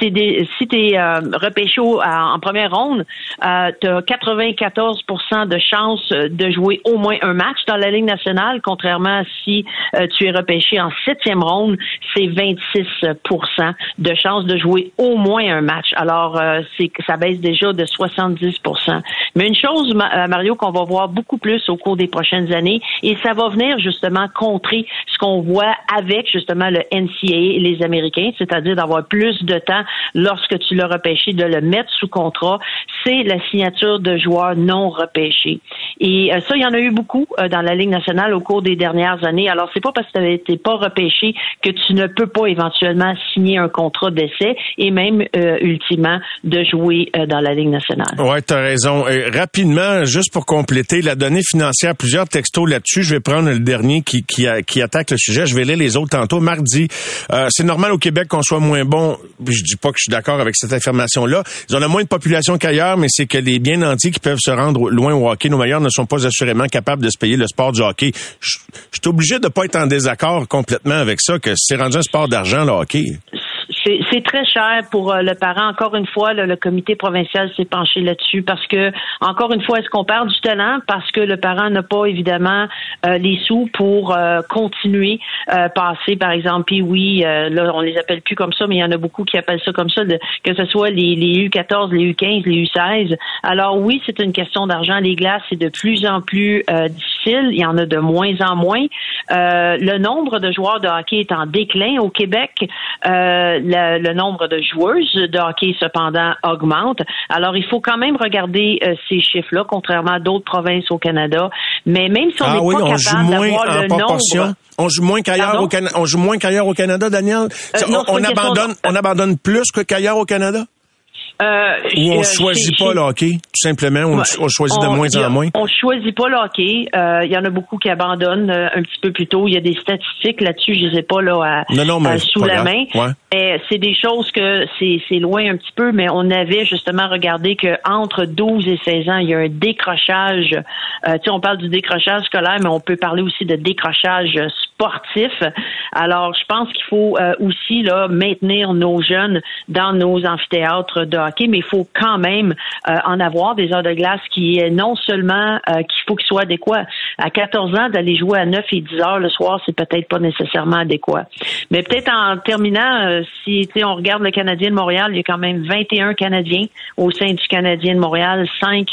si t'es repêché en première ronde, tu as 94% de chances euh, de jouer au moins un match dans la Ligue nationale, contrairement à si euh, tu es repêché en septième ronde, c'est 26% de chances de jouer au moins un match. Alors, euh, c'est ça baisse déjà de 70% Mais une chose, Mario, qu'on va voir beaucoup plus au cours des prochaines années, et ça va venir justement contrer ce qu'on voit avec justement le NCAA et les Américains, c'est-à-dire d'avoir plus de temps lorsque tu l'as repêché, de le mettre sous contrat, c'est la signature de joueurs non repêchés et euh, ça, il y en a eu beaucoup euh, dans la Ligue nationale au cours des dernières années. Alors, c'est pas parce que tu n'avais pas repêché que tu ne peux pas éventuellement signer un contrat d'essai et même euh, ultimement de jouer dans la Ligue nationale. Ouais, tu as raison. rapidement, juste pour compléter la donnée financière, plusieurs textos là-dessus. Je vais prendre le dernier qui, qui, qui, attaque le sujet. Je vais lire les autres tantôt. Mardi, c'est normal au Québec qu'on soit moins bon. Je dis pas que je suis d'accord avec cette affirmation-là. Ils ont moins de population qu'ailleurs, mais c'est que les bien nantis qui peuvent se rendre loin au hockey, nos meilleurs ne sont pas assurément capables de se payer le sport du hockey. Je, suis obligé de pas être en désaccord complètement avec ça, que c'est rendu un sport d'argent, le hockey c'est très cher pour euh, le parent. Encore une fois, le comité provincial s'est penché là-dessus parce que, encore une fois, est-ce qu'on perd du talent? Parce que le parent n'a pas évidemment euh, les sous pour euh, continuer passer, par exemple, puis oui, là on les appelle plus comme ça, mais il y en a beaucoup qui appellent ça comme ça, que ce soit les, les U14, les U15, les U16. Alors oui, c'est une question d'argent. Les glaces, c'est de plus en plus difficile difficile. Il y en a de moins en moins. Euh, le nombre de joueurs de hockey est en déclin au Québec. Euh, le, le, nombre de joueuses de hockey, cependant, augmente. Alors, il faut quand même regarder euh, ces chiffres-là, contrairement à d'autres provinces au Canada. Mais même si on ah n'est oui, pas on capable d'avoir en le nombre... On joue moins qu'ailleurs au Canada. On joue moins qu'ailleurs au Canada, Daniel. Euh, non, on, abandonne, on abandonne plus que qu'ailleurs au Canada? Euh, Ou on euh, choisit pas le hockey, tout simplement. On, Ouais. on choisit de On- moins a- en moins. On choisit pas le hockey. Euh, Il y en a beaucoup qui abandonnent euh, un petit peu plus tôt. Il y a des statistiques là-dessus, je les ai pas là à, Non, non, mais à- c'est sous la grave. main. Ouais. Mais c'est des choses que c'est loin un petit peu, mais on avait justement regardé que entre 12 et 16 ans, il y a un décrochage. Tu sais, on parle du décrochage scolaire, mais on peut parler aussi de décrochage sportif. Alors, je pense qu'il faut aussi là maintenir nos jeunes dans nos amphithéâtres de hockey, mais il faut quand même euh, en avoir des heures de glace qui est non seulement euh, qu'il faut qu'ils soient adéquats. À 14 ans, d'aller jouer à 9 et 10 heures le soir, c'est peut-être pas nécessairement adéquat. Mais peut-être en terminant, euh, si on regarde le Canadien de Montréal, il y a quand même 21 Canadiens au sein du Canadien de Montréal, 5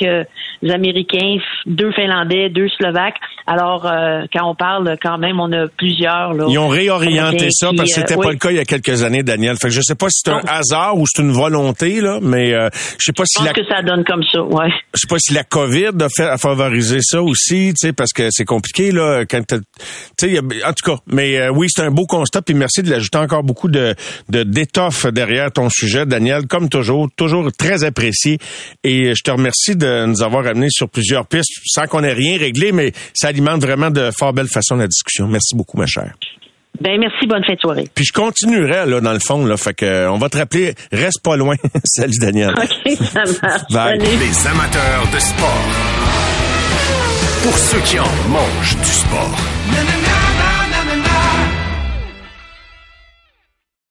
Américains, deux Finlandais, deux Slovaques. Alors, euh, quand on parle quand même, on a plusieurs. Là, Ils ont réorienté ça qui, parce que c'était euh, pas le cas il y a quelques années, Daniel. Fait que je sais pas si c'est un Non. hasard ou c'est une volonté, là, mais euh, je sais pas si Je la pense que ça donne comme ça, ouais. je sais pas si la COVID a, fait, a favorisé ça aussi, tu sais, parce que c'est compliqué là. Quand tu sais, en tout cas, mais euh, oui, c'est un beau constat. Puis merci de l'ajouter encore beaucoup de de d'étoffe derrière ton sujet, Daniel, comme toujours, toujours très apprécié. Et je te remercie de nous avoir amené sur plusieurs pistes, sans qu'on ait rien réglé, mais ça alimente vraiment de fort belle façon la discussion. Merci beaucoup, ma chère. Ben merci, bonne fin de soirée. Puis je continuerai là dans le fond là, fait que on va te rappeler, reste pas loin. Salut Daniel. OK, ça marche. Bye. Salut. Les amateurs de sport. Pour ceux qui en mangent du sport.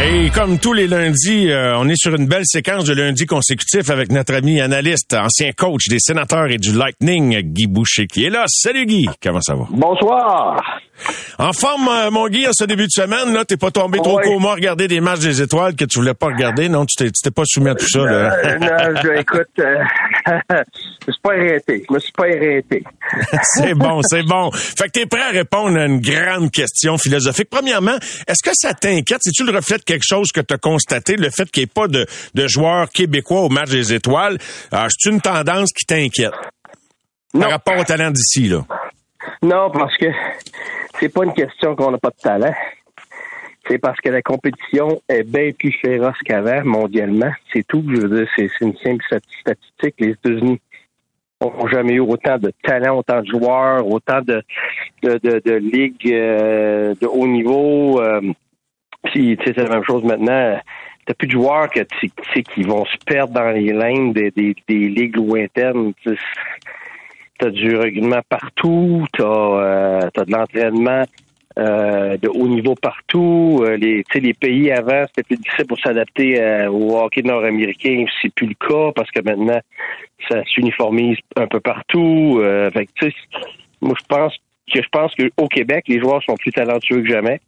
Et comme tous les lundis, euh, on est sur une belle séquence de lundis consécutifs avec notre ami analyste, ancien coach des sénateurs et du Lightning, Guy Boucher, qui est là. Salut Guy, comment ça va? Bonsoir. En forme, euh, mon Guy, en ce début de semaine, là, t'es pas tombé trop coma à regarder des matchs des étoiles que tu voulais pas regarder, non? Tu t'es, tu t'es pas soumis à tout ça, là. Euh, non, je- écoute, euh, je me suis pas arrêté. Je me suis pas arrêté. c'est bon, c'est bon. Fait que t'es prêt à répondre à une grande question philosophique. Premièrement, est-ce que ça t'inquiète? C'est-tu le reflet quelque chose que t'as constaté, le fait qu'il n'y ait pas de, de joueurs québécois au match des étoiles? Alors, c'est une tendance qui t'inquiète? Par rapport au talent d'ici, là. Non, parce que c'est pas une question qu'on n'a pas de talent. C'est parce que la compétition est bien plus féroce qu'avant, mondialement. C'est tout. Je veux dire, c'est une simple stat- statistique. Les États-Unis n'ont jamais eu autant de talent, autant de joueurs, autant de, de, de, de ligues euh, de haut niveau. euh, puis, tu sais, c'est la même chose maintenant. T'as plus de joueurs que tu sais qui vont se perdre dans les lignes des, des, des ligues lointaines. T'as du regroupement partout, t'as euh, t'as de l'entraînement euh, de haut niveau partout. Euh, les, les pays avant, c'était plus difficile pour s'adapter euh, au hockey nord-américain. C'est plus le cas parce que maintenant, ça s'uniformise un peu partout. Euh, fait moi, je pense que je pense qu'au Québec, les joueurs sont plus talentueux que jamais.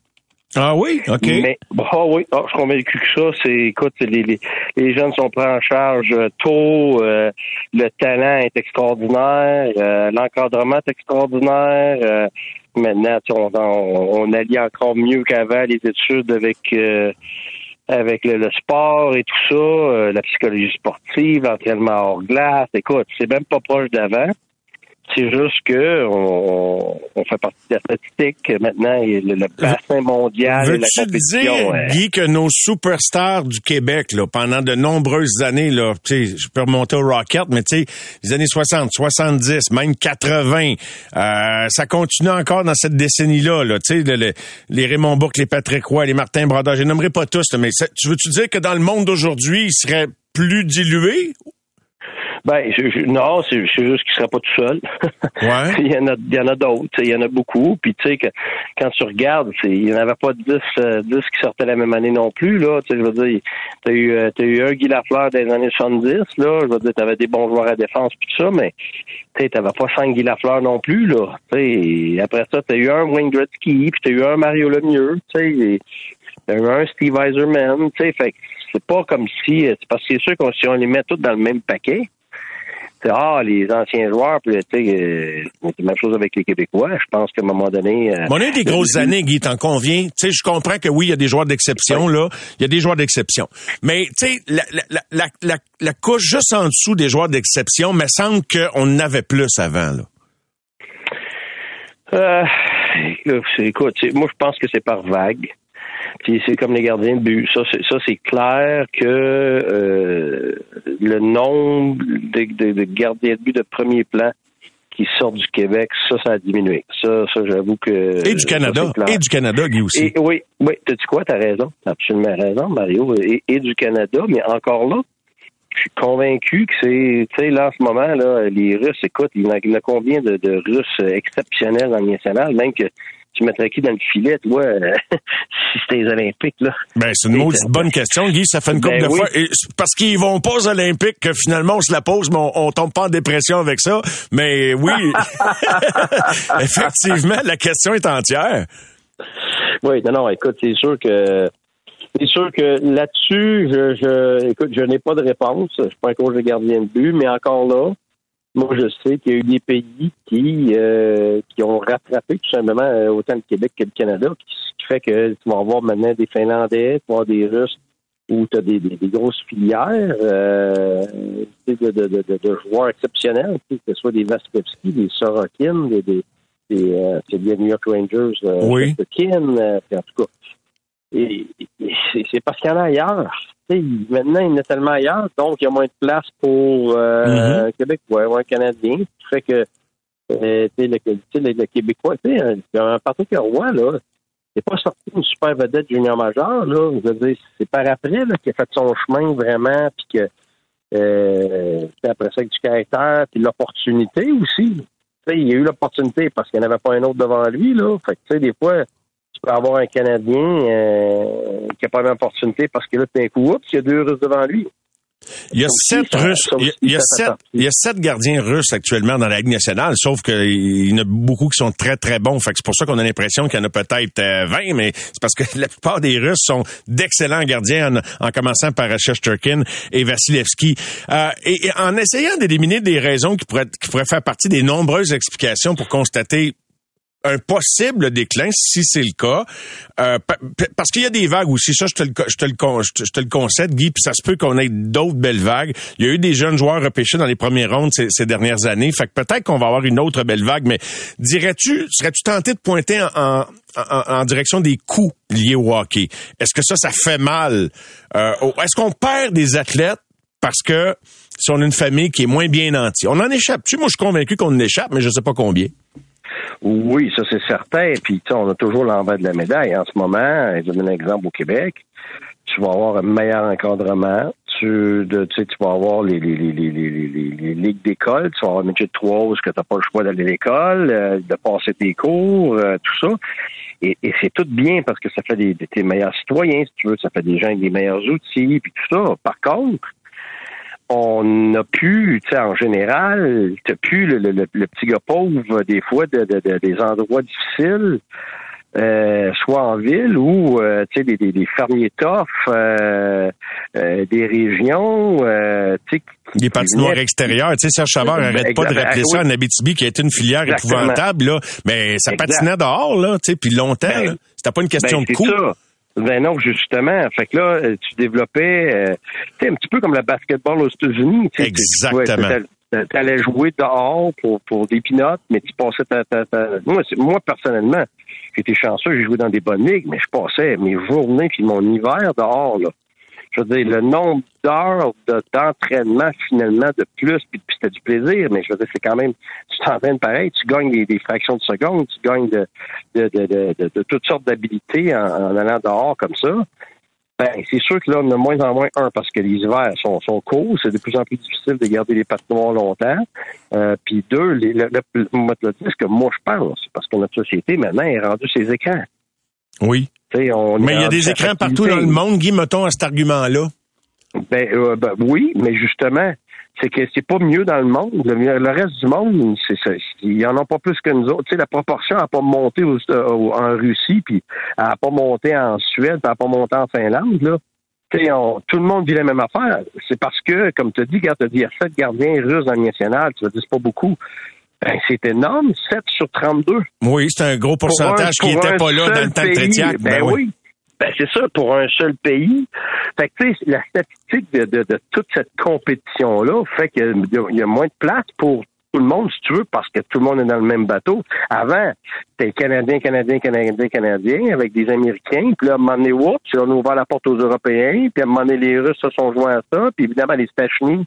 Ah oui? OK. Mais ah oui, ah, je suis convaincu que ça, c'est écoute, les, les, les jeunes sont pris en charge euh, tôt, euh, le talent est extraordinaire, euh, l'encadrement est extraordinaire. euh, maintenant, on, on, on allie encore mieux qu'avant les études avec euh, avec le, le sport et tout ça, euh, la psychologie sportive, l'entraînement hors glace. Écoute, c'est même pas proche d'avant. C'est juste que on, on, fait partie de la statistique. Maintenant, le, le bassin mondial et la compétition. dire, Guy, que nos superstars du Québec, là, pendant de nombreuses années, là, je peux remonter au Rocket, mais tu sais, les années 60, 70, même 80, euh, ça continue encore dans cette décennie-là. Là, sais, les Raymond Bourque, les Patrick Roy, les Martin Bradard, je nommerai pas tous, mais tu veux-tu dire que dans le monde d'aujourd'hui, ils seraient plus dilués ben, je, non, c'est juste qu'il sera pas tout seul. Ouais. il y en a, il y en a d'autres. Il y en a beaucoup. Puis tu sais que quand tu regardes, il n'y en avait pas 10, euh, qui sortaient la même année non plus. Là, tu je veux dire, t'as eu, euh, as eu un Guy Lafleur des années 70. Là, je veux dire, t'avais des bons joueurs à défense puis tout ça, mais tu t'avais pas cinq Guy Lafleur non plus. Là, tu après ça, t'as eu un Wayne Gretzky, puis t'as eu un Mario Lemieux. Tu t'as eu un Steve Eiserman. Tu sais, fait c'est pas comme si, c'est parce que c'est sûr qu'on si on les met tous dans le même paquet ah, les anciens joueurs, puis tu sais, euh, c'est la même chose avec les Québécois. Je pense qu'à un moment donné. Euh, on a eu des grosses années, Guy, t'en conviens. Tu sais, je comprends que oui, il y a des joueurs d'exception, là. Il y a des joueurs d'exception. Mais, tu sais, la, la, la, la, la couche juste en dessous des joueurs d'exception, me semble qu'on en avait plus avant, là. Euh, écoute, moi, je pense que c'est par vague. Puis c'est comme les gardiens de but. Ça, c'est ça, c'est clair que euh, le nombre de, gardiens de but de premier plan qui sortent du Québec, ça, ça a diminué. Ça, ça, j'avoue que. Et du Canada. et du Canada, Guy aussi. oui, oui. T'as dit quoi? T'as raison. T'as absolument raison, Mario. Et, du Canada, mais encore là, je suis convaincu que c'est, tu sais, là, en ce moment, là, les Russes, écoute, il y en a, il y en a combien de, de Russes exceptionnels dans le national, même que tu mettrais qui dans le filet, toi, si c'était les Olympiques, là? Ben, c'est une bonne question, Guy. Ça fait une couple ben de fois. parce qu'ils vont pas aux Olympiques que finalement on se la pose, mais on, tombe pas en dépression avec ça. Mais oui, effectivement, la question est entière. Oui, non, non, écoute, c'est sûr que c'est sûr que là-dessus, je, je écoute, je n'ai pas de réponse. Je suis pas un coach de gardien de but, mais encore là, moi, je sais qu'il y a eu des pays qui, euh, qui ont rattrapé tout simplement euh, autant le Québec que le Canada, ce qui fait que tu vas avoir maintenant des Finlandais, tu vas avoir des Russes où tu as des, des, grosses filières euh, de, de, de, de, joueurs exceptionnels, que ce soit des Vaskevski, des Sorokin, des, des, des, euh, des New York Rangers, euh, oui. euh, en tout cas. Et, c'est parce qu'il y en a ailleurs maintenant, il y en a tellement ailleurs, donc il y a moins de place pour euh, mm-hmm. un Québécois ou un Canadien. Ce fait que euh, le, le, le, Québécois, tu sais, un partout Roy, là, c'est pas sorti une super vedette junior majeur, là. Je veux dire, c'est par après qu'il a fait son chemin vraiment, puis que euh, après ça, avec du caractère, puis l'opportunité aussi. sais, il y a eu l'opportunité parce qu'il n'y en avait pas un autre devant lui, là. Fait que, tu sais, des fois, avoir un Canadien euh, qui n'a pas d'opportunité parce que là, d'un coup, oups, il y a deux Russes devant lui. Il y a sept Russes, il y a, sept, il y a sept gardiens russes actuellement dans la Ligue nationale, sauf qu'il y en a beaucoup qui sont très, très bons. Fait que c'est pour ça qu'on a l'impression qu'il y en a peut-être 20, euh, mais c'est parce que la plupart des Russes sont d'excellents gardiens, en, commençant par Shesterkin et Vasilevski. Euh, et, en essayant d'éliminer des raisons qui pourraient, qui pourraient faire partie des nombreuses explications pour constater un possible déclin, si c'est le cas, euh, parce qu'il y a des vagues aussi. Ça, je te le, je te le, je te le concède, Guy. Puis ça se peut qu'on ait d'autres belles vagues. Il y a eu des jeunes joueurs repêchés dans les premières rondes ces, ces dernières années. Fait que peut-être qu'on va avoir une autre belle vague. Mais dirais-tu, serais-tu tenté de pointer en, en, en, direction des coûts liés au hockey? Est-ce que ça, ça fait mal? Euh, Est-ce qu'on perd des athlètes parce que si on a une famille qui est moins bien nantie, on en échappe. Tu sais, moi, je suis convaincu qu'on en échappe, mais je sais pas combien. Oui, ça c'est certain. Puis on a toujours l'envers de la médaille. En ce moment, je donne un exemple au Québec, tu vas avoir un meilleur encadrement. Tu, sais, tu vas avoir les, les, les, les, les, ligues d'école, tu vas avoir un métier de trois où tu n'as pas le choix d'aller à l'école, euh, de passer tes cours, euh, tout ça. Et, c'est tout bien parce que ça fait des, des, meilleurs citoyens, si tu veux, ça fait des gens avec des meilleurs outils, puis tout ça. Par contre, on a pu, tu sais, en général, t'as pu le, le, le, petit gars pauvre, des fois, de, de, des endroits difficiles, euh, soit en ville ou, euh, tu sais, des, des, des, fermiers tough, euh, des régions, tu sais... Des patinoires extérieures, tu sais, Serge Chavard arrête pas de rappeler ça. En Abitibi, qui a été une filière épouvantable, là, mais ça patinait dehors, là, tu sais, puis longtemps, ben, C'était pas une question ben, de coût. Ben non, justement. Fait que là, euh, tu développais, euh, tu sais, un petit peu comme le basketball aux États-Unis. Exactement. tu allais jouer dehors pour, pour des pinottes, mais tu passais ta... ta, ta... Moi, moi, personnellement, j'étais chanceux, j'ai joué dans des bonnes ligues, mais je passais mes journées puis mon hiver dehors, là. Je veux dire, le nombre d'heures de- d'entraînement, finalement, de plus, puis, puis c'était du plaisir, mais je veux dire, c'est quand même, tu t'entraînes pareil, tu gagnes des, fractions de seconde, tu gagnes de, toutes sortes d'habilités en, allant dehors comme ça. Ben, c'est sûr que là, on a de moins en moins, un, parce que les hivers sont, sont courts, c'est de plus en plus difficile de garder les pattes longtemps. Euh, puis deux, le, le- le que moi je pense, parce que notre société, maintenant, est rendue ses écrans. Oui. On Mais il y a des écrans partout dans le monde, Guy, mettons à cet argument-là. Ben, euh, ben, oui, mais justement, c'est que c'est pas mieux dans le monde. Le, le reste du monde, c'est ça. Ils en ont pas plus que nous autres. Tu sais, la proportion n'a pas monté au- en Russie, puis elle n'a pas monté en Suède, puis elle n'a pas monté en Finlande, là. Tu sais, on- tout le monde vit la même affaire. C'est parce que, comme tu as dit, quand tu as dit, il y a sept gardiens russes dans le national, tu vas dire, c'est pas beaucoup. Ben, c'est énorme, 7 sur 32. Oui, c'est un gros Pour pourcentage qui n'était pas là dans le temps de Trétiac. Ben, oui. Ben, c'est ça, pour un seul pays. Fait que, tu sais, la statistique de, de, de toute cette compétition-là fait qu'il y, y a moins de place pour tout le monde, si tu veux, parce que tout le monde est dans le même bateau. Avant, c'était Canadien, Canadien, Canadien, Canadien, avec des Américains. Puis là, à un moment donné, oups, on a ouvert la porte aux Européens. Puis à un moment donné, les Russes se sont joints à ça. Puis évidemment, les Stachny.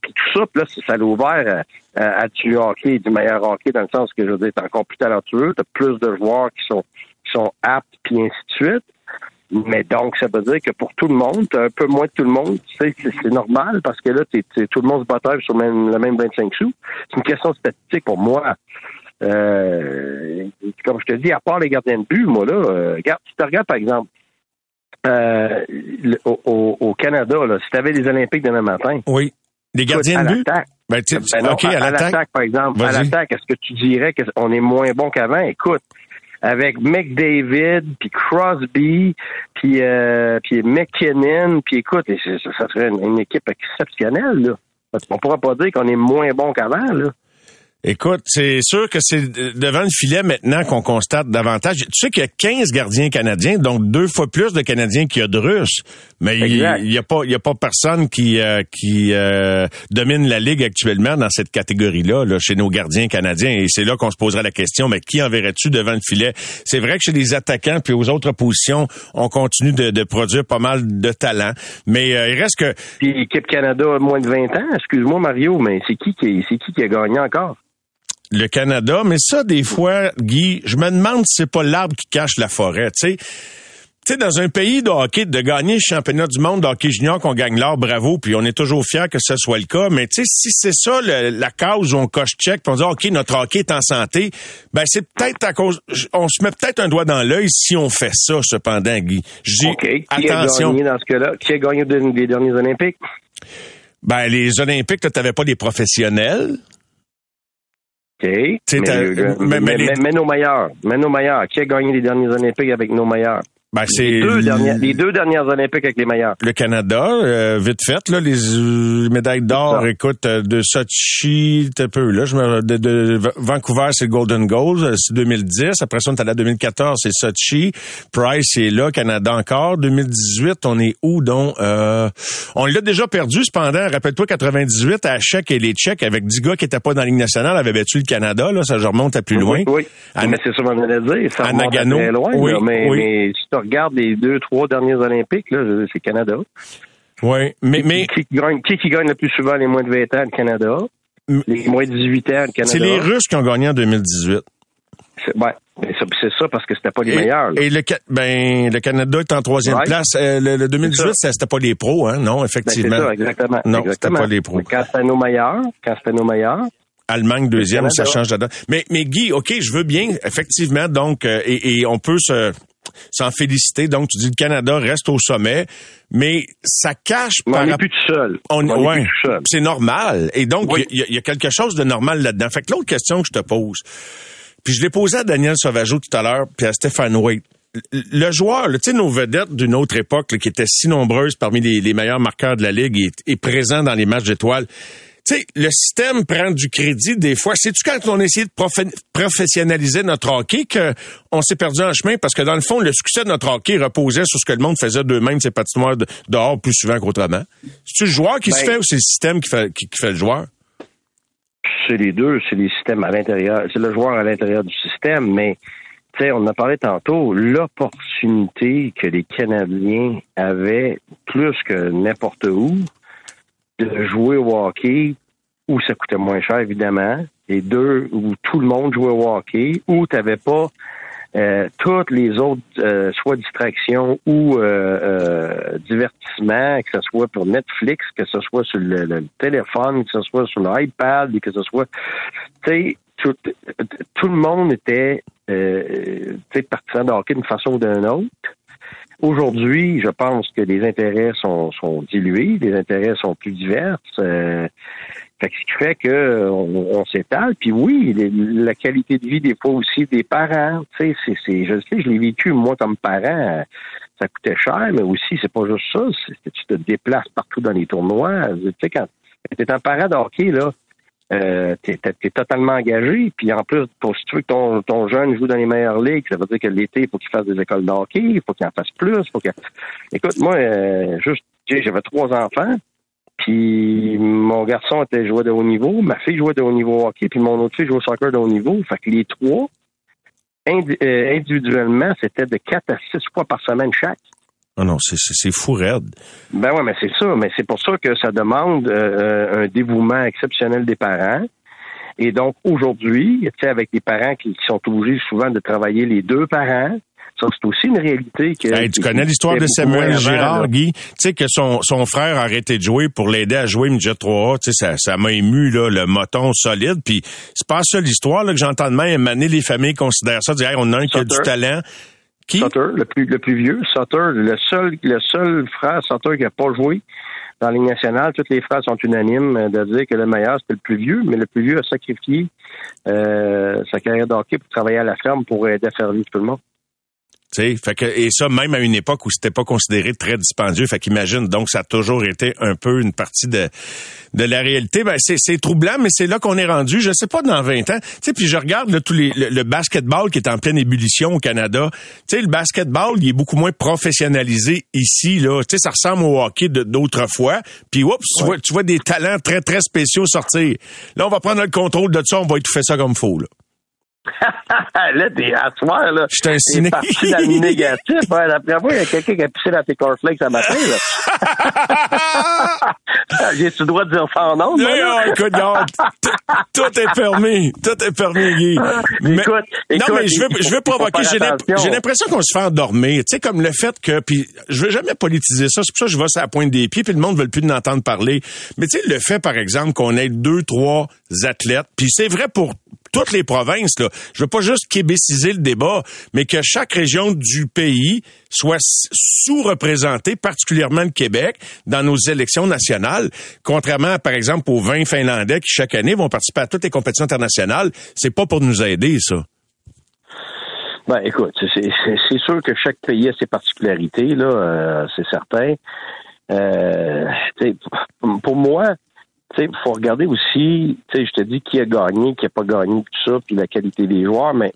Puis tout ça, puis là, ça l'a ouvert à, à- à du hockey, du meilleur hockey, dans le sens que, je veux dire, t'es encore plus talentueux, t'as plus de joueurs qui sont, qui sont aptes, puis ainsi de suite. Mais donc, ça veut dire que pour tout le monde, un peu moins de tout le monde. Tu sais, c'est, normal parce que là, t'es, t'es- tout le monde se bataille sur le même, le même 25 sous. C'est une question statistique pour moi. Euh, comme je te dis, à part les gardiens de but, moi, là, euh, regarde, si tu regardes, par exemple, euh, le- au, Canada, là, si tu avais les Olympiques demain matin. Oui. Les gardiens de à but? l'attaque. Ben, Ben non, OK, à, à à l'attaque. par exemple. À l'attaque, est-ce que tu dirais qu'on est moins bon qu'avant? Écoute, avec McDavid, puis Crosby, puis, euh, puis McKinnon, puis écoute, ça serait une, une équipe exceptionnelle. Là. On pourra pas dire qu'on est moins bon qu'avant. Là. Écoute, c'est sûr que c'est devant le filet maintenant qu'on constate davantage. Tu sais qu'il y a 15 gardiens canadiens, donc deux fois plus de Canadiens qu'il y a de Russes. Mais il Exact. il y a pas, il y a pas personne qui euh, qui euh, domine la ligue actuellement dans cette catégorie-là, là, chez nos gardiens canadiens. Et c'est là qu'on se posera la question, mais qui enverrais-tu devant le filet? C'est vrai que chez les attaquants puis aux autres positions, on continue de, de produire pas mal de talent, mais euh, il reste que Puis l'équipe Canada a moins de 20 ans. Excuse-moi, Mario, mais c'est qui qui, c'est qui qui a gagné encore? Le Canada, mais ça, des fois, Guy, je me demande si c'est pas l'arbre qui cache la forêt, tu sais. Tu sais, dans un pays de hockey, de gagner le championnat du monde de hockey junior, qu'on gagne l'or, bravo, puis on est toujours fiers que ce soit le cas. Mais tu sais, si c'est ça le- la cause où on coche check, puis on dit OK, notre hockey est en santé, ben c'est peut-être à cause, on se met peut-être un doigt dans l'œil si on fait ça. Cependant, Guy, je dis OK. Qui attention. a gagné dans ce cas-là? Qui a gagné des, derniers Olympiques? Ben les Olympiques, tu t'avais pas des professionnels. OK. Mais, mais- mais, mais les- mais- mais nos meilleurs. Mais nos meilleurs. Qui a gagné les derniers Olympiques avec nos meilleurs? Ben c'est les, deux dernières, les deux dernières Olympiques avec les meilleurs. le Canada, euh, vite fait, là, les euh, médailles d'or, écoute, euh, de Sochi, peu, là, je me, de, de Va- Vancouver, c'est Golden Goals, euh, c'est 2010. Après ça, on est allé à 2014, c'est Sochi. Price est là, Canada encore. 2018, on est où, donc? Euh, on l'a déjà perdu, cependant. Rappelle-toi, 98, à Tchèque et les Tchèques, avec 10 gars qui étaient pas dans la Ligue nationale, avaient battu le Canada, là, ça, je remonte à plus loin. Oui, oui. À- mais c'est ça qu'on allait dire. Ça à Nagano. très loin. Oui, là, mais, oui. mais regardes les deux, trois derniers Olympiques, là, c'est Canada. Oui, mais, mais Qui, qui gagne, qui, qui gagne le plus souvent les moins de 20 ans? Le Canada? Les moins de 18 ans, le Canada. c'est les Russes qui ont gagné en 2018. C'est ouais, c'est ça parce que c'était pas les Et- meilleurs. là. Et le, ben, le Canada est en troisième Ouais. place. Euh, le, le 2018, ça, c'était pas les pros, hein? Non, Ben, effectivement. ça, exactement. Non, c'était pas les pros. Mais Quand c'était nos meilleurs, quand c'était nos meilleurs, Allemagne deuxième, ça change de. Mais, mais Guy, OK, je veux bien, effectivement, donc, euh, et, et on peut se s'en féliciter. Donc, tu dis le Canada reste au sommet, mais ça cache on n'est plus tout seul. on, On est ouais, plus tout seul. c'est normal. Et donc, il Oui. y, a- il y a quelque chose de normal là-dedans. Fait que l'autre question que je te pose, puis je l'ai posée à Daniel Sauvageau tout à l'heure, puis à Stéphane Waite. Le- joueur, tu sais, nos vedettes d'une autre époque, là, qui étaient si nombreuses parmi les, les meilleurs marqueurs de la Ligue et, et présents dans les matchs d'étoiles, tu sais, le système prend du crédit des fois. C'est-tu quand on a essayé de profe- professionnaliser notre hockey qu'on s'est perdu en chemin? Parce que dans le fond, le succès de notre hockey reposait sur ce que le monde faisait d'eux-mêmes, ces patinoires de- dehors plus souvent qu'autrement. C'est-tu le joueur qui se Ben- fait ou c'est le système qui fait, qui, qui fait le joueur? c'est les deux, c'est les systèmes à l'intérieur, c'est le joueur à l'intérieur du système, mais tu sais, on en a parlé tantôt, l'opportunité que les Canadiens avaient plus que n'importe où de jouer au hockey où ça coûtait moins cher, évidemment, et deux, où tout le monde jouait au hockey, où tu n'avais pas euh, toutes les autres, euh, soit distractions ou euh, euh, divertissements, que ce soit pour Netflix, que ce soit sur le, téléphone, que ce soit sur l'iPad, que ce soit, tu sais, tout, tout, le monde était, euh, partisan de hockey d'une façon ou d'une autre. Aujourd'hui, je pense que les intérêts sont, sont dilués, les intérêts sont plus divers. Euh, fait ce qui fait que on, s'étale. Puis oui, la qualité de vie des fois aussi des parents. Tu sais, c'est, je sais, je l'ai vécu moi comme parent. Ça coûtait cher, mais aussi c'est pas juste ça. Tu te déplaces partout dans les tournois. Tu sais, quand t'es un parent hockey là, euh, t'es, es, totalement engagé. Puis en plus, pour si tu veux que ton, ton jeune joue dans les meilleures ligues, ça veut dire que l'été, il faut qu'il fasse des écoles de hockey, il faut qu'il en fasse plus. Faut que... Écoute, moi, euh, juste, j'avais trois enfants. Puis mon garçon était joueur de haut niveau, ma fille jouait de haut niveau hockey, puis mon autre fille jouait au soccer de haut niveau. Fait que les trois, euh, individuellement, c'était de quatre à six fois par semaine chaque. Oh non, c'est fou raide. Ben ouais, mais c'est ça. Mais c'est pour ça que ça demande euh, un dévouement exceptionnel des parents. Et donc, aujourd'hui, tu sais, avec des parents qui, sont obligés souvent de travailler les deux parents, ça, c'est aussi une réalité que. tu connais l'histoire de Samuel Girard, Guy? Tu sais que son, son frère a arrêté de jouer pour l'aider à jouer Midget 3A. Tu sais, ça, ça m'a ému, là, le moton solide. Puis c'est pas ça l'histoire, que j'entends de même. les familles considèrent ça. Dire, on a un qui a du talent. Qui? Sutter, le plus, le plus vieux. Sutter, le seul, le seul frère Sutter qui n'a pas joué dans la Ligue nationale. Tous les frères sont unanimes de dire que le meilleur, c'était le plus vieux, mais le plus vieux a sacrifié euh, sa carrière d'hockey pour travailler à la ferme pour aider à faire vivre tout le monde. Fait que, et ça, même à une époque où c'était pas considéré très dispendieux. Fait qu'imagine, donc, ça a toujours été un peu une partie de, de la réalité. Ben, c'est, c'est troublant, mais c'est là qu'on est rendu. Je sais pas, dans 20 ans. Tu sais, puis je regarde là, tous les, le, basketball qui est en pleine ébullition au Canada. Tu sais, le basketball, il est beaucoup moins professionnalisé ici, là. Tu sais, ça ressemble au hockey d'autrefois. Puis, oups, tu, vois, tu vois des talents très, très spéciaux sortir. Là, on va prendre le contrôle de ça, on va étouffer ça comme faux, là. Là, t'es à soir, là. Je t'ai T'es parti dans le négatif. Hein. D'après moi, il y a quelqu'un qui a pissé dans tes cornflakes ce matin, là. J'ai-tu le droit de dire ça en nom, écoute, tout est permis. Tout est permis, Guy. Mais, écoute, non, mais je veux, je veux provoquer. J'ai l'impression qu'on se fait endormir. Tu sais, comme le fait que, puis je veux jamais politiser ça. C'est pour ça que je vais à la pointe des pieds, puis le monde ne veut plus d'entendre parler. Mais tu sais, le fait, par exemple, qu'on ait deux, trois athlètes, puis c'est vrai pour toutes les provinces. Là. Je veux pas juste québéciser le débat, mais que chaque région du pays soit sous-représentée, particulièrement le Québec, dans nos élections nationales, contrairement, par exemple, aux 20 Finlandais qui, chaque année, vont participer à toutes les compétitions internationales. C'est pas pour nous aider, ça. Ben, écoute, c'est sûr que chaque pays a ses particularités, là, euh, c'est certain. Euh, pour moi, il faut regarder aussi, tu sais, je te dis qui a gagné, qui a pas gagné, tout ça, puis la qualité des joueurs, mais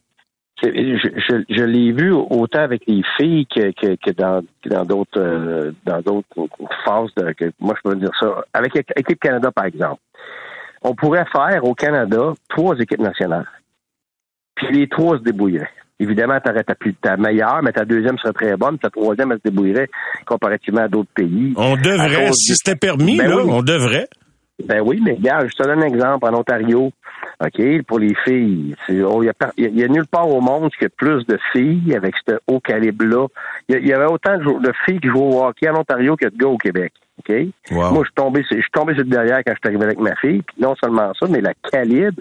je, je, l'ai vu autant avec les filles que, que, dans dans d'autres euh, dans d'autres phases de que, moi je peux dire ça. Avec l'équipe Canada, par exemple. On pourrait faire au Canada trois équipes nationales. Puis les trois se débrouilleraient. Évidemment, tu ta, plus, ta meilleure, mais ta deuxième serait très bonne, ta troisième, elle se débrouillerait comparativement à d'autres pays. On devrait, si c'était permis, ben là, on devrait. Ben oui, mais regarde, je te donne un exemple. En Ontario, OK, pour les filles, oh, il y, a, nulle part au monde qui a plus de filles avec ce haut calibre-là. Il y, avait autant de, filles qui jouent au hockey en Ontario que de gars au Québec. OK? Moi, je suis tombé, je suis tombé sur le derrière quand je suis arrivé avec ma fille. Puis non seulement ça, mais la calibre.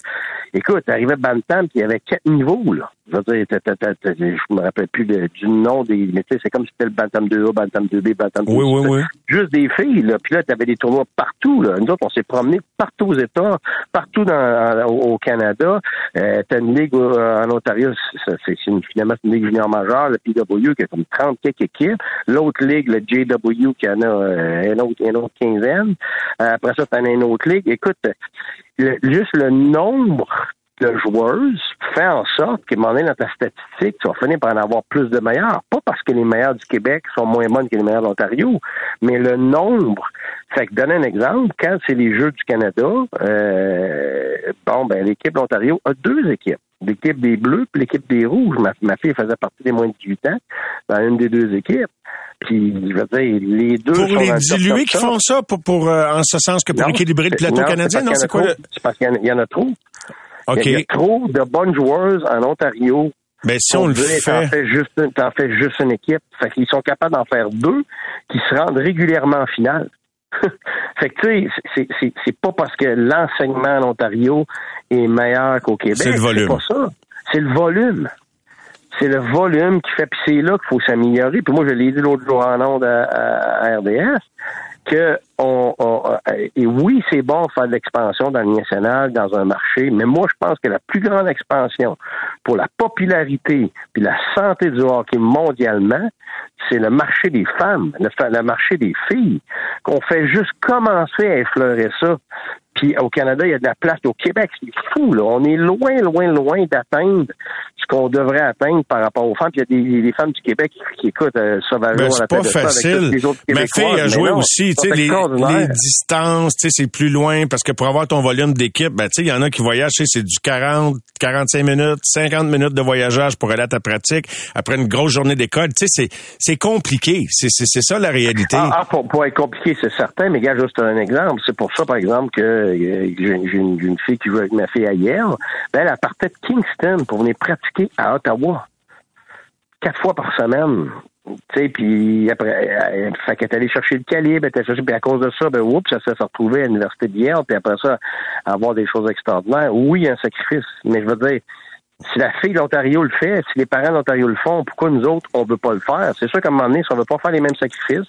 Écoute, t'arrivais Bantam, puis il y avait quatre niveaux, là. Je veux dire, je me rappelle plus du nom des. Mais tu sais, c'est comme si c'était le Bantam 2A, Bantam 2B, Bantam 2 Oui, oui, oui. Juste des filles, là. Puis là, t'avais des tournois partout, là. Nous autres, on s'est promenés partout aux États, partout dans, au, Canada. Euh, t'as une ligue euh, en Ontario, c'est une, finalement une ligue junior majeure, le PW, qui a comme 30 quelques équipes. L'autre ligue, le JW, qui en a euh, autre, une autre quinzaine. Euh, après ça, t'en as une autre ligue. Écoute, juste le nombre de joueuses fait en sorte qu'à un moment donné, dans ta statistique, tu vas finir par en avoir plus de meilleurs. Pas parce que les meilleurs du Québec sont moins bonnes que les meilleurs d'Ontario, mais le nombre. Fait que, donner un exemple, quand c'est les Jeux du Canada, euh, bon, ben l'équipe d'Ontario a deux équipes. L'équipe des Bleus puis l'équipe des Rouges. Ma, ma fille faisait partie des moins de 18 ans dans une des deux équipes. Puis, je veux dire, les deux Pour sont les dilués qui font ça, pour, pour, euh, en ce sens que pour Non, équilibrer le c'est- plateau non, canadien, c'est non, c'est en quoi le... C'est parce qu'il y en a- il y en a trop. OK. Il y a trop de bonnes joueuses en Ontario. Ben, si on le dire, T'en fait, fais juste t'en fais juste une équipe. Fait qu'ils sont capables d'en faire deux qui se rendent régulièrement en finale. fait que, tu sais, c'est- c'est- c'est pas parce que l'enseignement en Ontario est meilleur qu'au Québec. C'est le volume. pas ça. C'est le volume. C'est le volume qui fait, puis c'est là qu'il faut s'améliorer. Puis moi, je l'ai dit l'autre jour en ondes à, RDS, que on, on- euh, et oui, c'est bon de faire de l'expansion dans le national, dans un marché, mais moi, je pense que la plus grande expansion pour la popularité puis la santé du hockey mondialement, c'est le marché des femmes, le, le marché des filles, qu'on fait juste commencer à effleurer ça. Puis au Canada, il y a de la place. Au Québec, c'est fou, là. On est loin, loin, loin d'atteindre ce qu'on devrait atteindre par rapport aux femmes. Puis il y a des, des femmes du Québec qui, qui écoutent euh, Sauvageau, Ben, c'est pas facile. Ma fille a joué aussi, tu sais, les, distances, tu sais, c'est plus loin parce que pour avoir ton volume d'équipe, ben, tu sais, il y en a qui voyagent, c'est du 40, 45 minutes, 50 minutes de voyagage pour aller à ta pratique après une grosse journée d'école. Tu sais, c'est, compliqué. C'est, ça la réalité. Ah, ah, pour, pour être compliqué, c'est certain, mais gars, juste un exemple. C'est pour ça, par exemple, que j'ai une, fille qui joue avec ma fille à Yale. Ben, elle partait de Kingston pour venir pratiquer à Ottawa. Quatre fois par semaine. Tu sais, puis après, elle, est allée chercher le calibre, elle était puis à cause de ça, ben, oups, ça s'est retrouvé à l'université Yale, puis après ça, avoir des choses extraordinaires. Oui, un sacrifice, mais je veux dire, si la fille de l'Ontario le fait, si les parents de l'Ontario le font, pourquoi nous autres, on veut pas le faire? C'est sûr qu'à un moment donné, si on veut pas faire les mêmes sacrifices,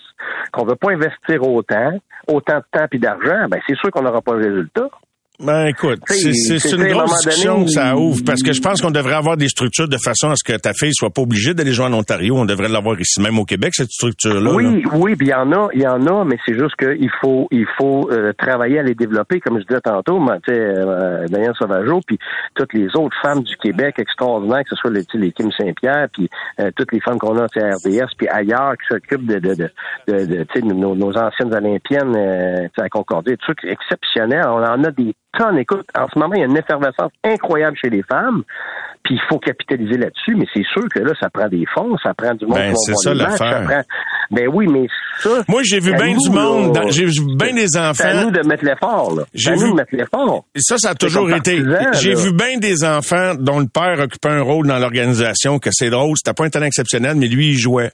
qu'on veut pas investir autant, autant de temps puis d'argent, ben c'est sûr qu'on n'aura pas le résultat. Ben écoute, c'est, une grosse discussion donné, que ça ouvre parce que je pense qu'on devrait avoir des structures de façon à ce que ta fille soit pas obligée d'aller jouer en Ontario. On devrait l'avoir ici, même au Québec, cette structure-là. Oui, là. oui, puis il y en a, il y en a, mais c'est juste qu'il faut, il faut euh, travailler à les développer, comme je disais tantôt, sais, euh, Daniel Sauvageau, puis toutes les autres femmes du Québec extraordinaires, que ce soit les, les Kim Saint-Pierre, puis euh, toutes les femmes qu'on a à RDS, puis ailleurs, qui s'occupent de, de, de, de, de, nos, nos anciennes Olympiennes euh, à Concordia, des trucs exceptionnels. On en a des tonnes. Écoute, en ce moment, il y a une effervescence incroyable chez les femmes. Puis il faut capitaliser là-dessus, mais c'est sûr que là, ça prend des fonds, ça prend du monde Ben, c'est ça l'affaire. ça prend- Ben oui, mais ça. Moi, j'ai vu bien du monde, dans- j'ai vu bien des C'est à enfants. nous de mettre l'effort, là. J'ai C'est à vu- nous de mettre l'effort. Et ça, ça a toujours été. J'ai vu bien des enfants dont le père occupait un rôle dans l'organisation, que c'est drôle, c'était pas un talent exceptionnel, mais lui, il jouait.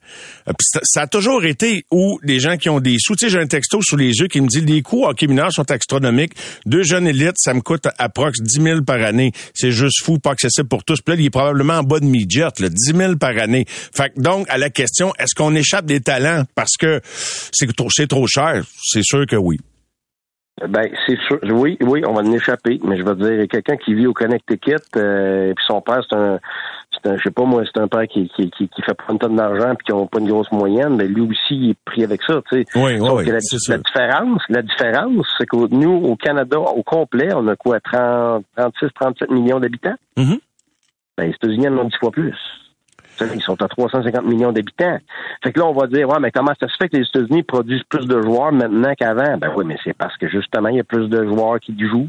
Euh, puis ça, a toujours été où des gens qui ont des sous. Tu sais, j'ai un texto sous les yeux qui me dit les coûts hockey mineur sont astronomiques. Deux jeunes élites, ça me coûte approx 10 000 par année. C'est juste fou, pas accessible pour tous. Puis là, il est probablement en bas de midget, là, 10 000 par année. Fait que donc, à la question, est-ce qu'on échappe des talents parce que c'est trop, c'est trop cher? C'est sûr que oui. Ben, c'est sûr. Oui, oui, on va en échapper. Mais je veux dire, quelqu'un qui vit au Connecticut, euh, et puis son père, c'est un, un, je sais pas moi, c'est un père qui, qui, qui, qui fait pas une tonne d'argent puis qui n'a pas une grosse moyenne, mais lui aussi, il est pris avec ça, tu sais. Oui, oui, la, la différence, la différence, c'est que nous, au Canada, au complet, on a quoi, 30, 36, 37 millions d'habitants? Mhm. Ben, les États-Unis en ont 10 fois plus. Ils sont à 350 millions d'habitants. Fait que là, on va dire, ouais, mais comment ça se fait que les États-Unis produisent plus de joueurs maintenant qu'avant? Ben oui, mais c'est parce que justement, il y a plus de joueurs qui jouent.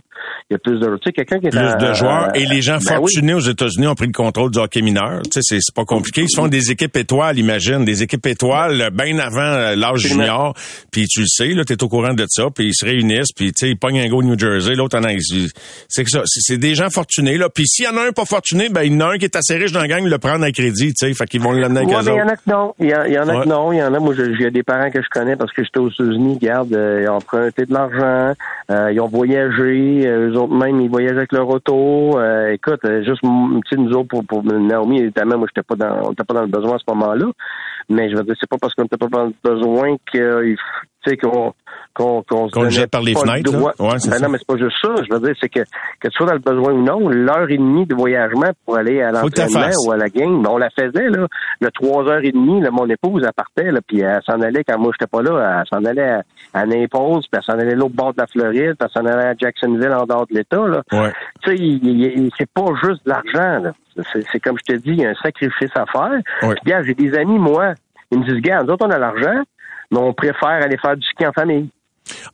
Il y a plus de. Tu sais, quelqu'un qui est plus de joueurs et les gens ben oui. fortunés aux États-Unis ont pris le contrôle du hockey mineur. Tu sais, c'est, c'est pas compliqué. Ils se font des équipes étoiles, imagine, des équipes étoiles euh, bien avant euh, l'âge junior. Puis tu le sais, là, t'es au courant de ça. Puis ils se réunissent, puis tu sais, ils pognent un go au New Jersey, l'autre en Asie. C'est que ça, c'est, c'est des gens fortunés là. Puis s'il y en a un pas fortuné, ben il y en a un qui est assez riche dans la gang, il le prend à crédit, tu sais. Fait qu'ils vont l'amener avec Ouais, eux mais il y en a que non. Il y, y en a Ouais. que non. Il y en a. Moi, j'ai des parents que je connais parce que j'étais aux États-Unis. Regarde, euh, ils ont emprunté de l'argent. euh, ils ont voyagé. euh, eux autres même, ils voyagent avec leur auto. Euh, écoute, juste, tu sais, nous autres, pour, pour Naomi, évidemment, moi, j'étais pas dans, on n'était pas dans le besoin à ce moment-là. Mais je veux dire, c'est pas parce qu'on n'était pas dans le besoin que, il f- tu sais, qu'on, qu'on, qu'on le jette par les le fenêtres, droit. Ouais, c'est ben non, mais c'est pas juste ça. Je veux dire, c'est que, que tu sois dans le besoin ou non, l'heure et demie de voyagement pour aller à l'entraînement ou à la game, ben, on la faisait, là. Le trois heures et demie, là, mon épouse, elle partait, là, puis elle s'en allait quand moi j'étais pas là, elle s'en allait à, à Naples, puis elle s'en allait l'autre bord de la Floride, puis elle s'en allait à Jacksonville en dehors de l'État, là. Ouais. Tu sais, c'est pas juste de l'argent. C'est, comme je te dis, il y a un sacrifice à faire. Ouais. Puis, regarde, j'ai des amis, moi, ils me disent, regarde, nous autres, on a l'argent, mais on préfère aller faire du ski en famille.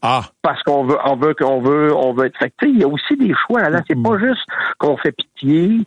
Ah. Parce qu'on veut, on veut, qu'on veut, on veut être. Fait il y a aussi des choix là. C'est pas juste qu'on fait pitié,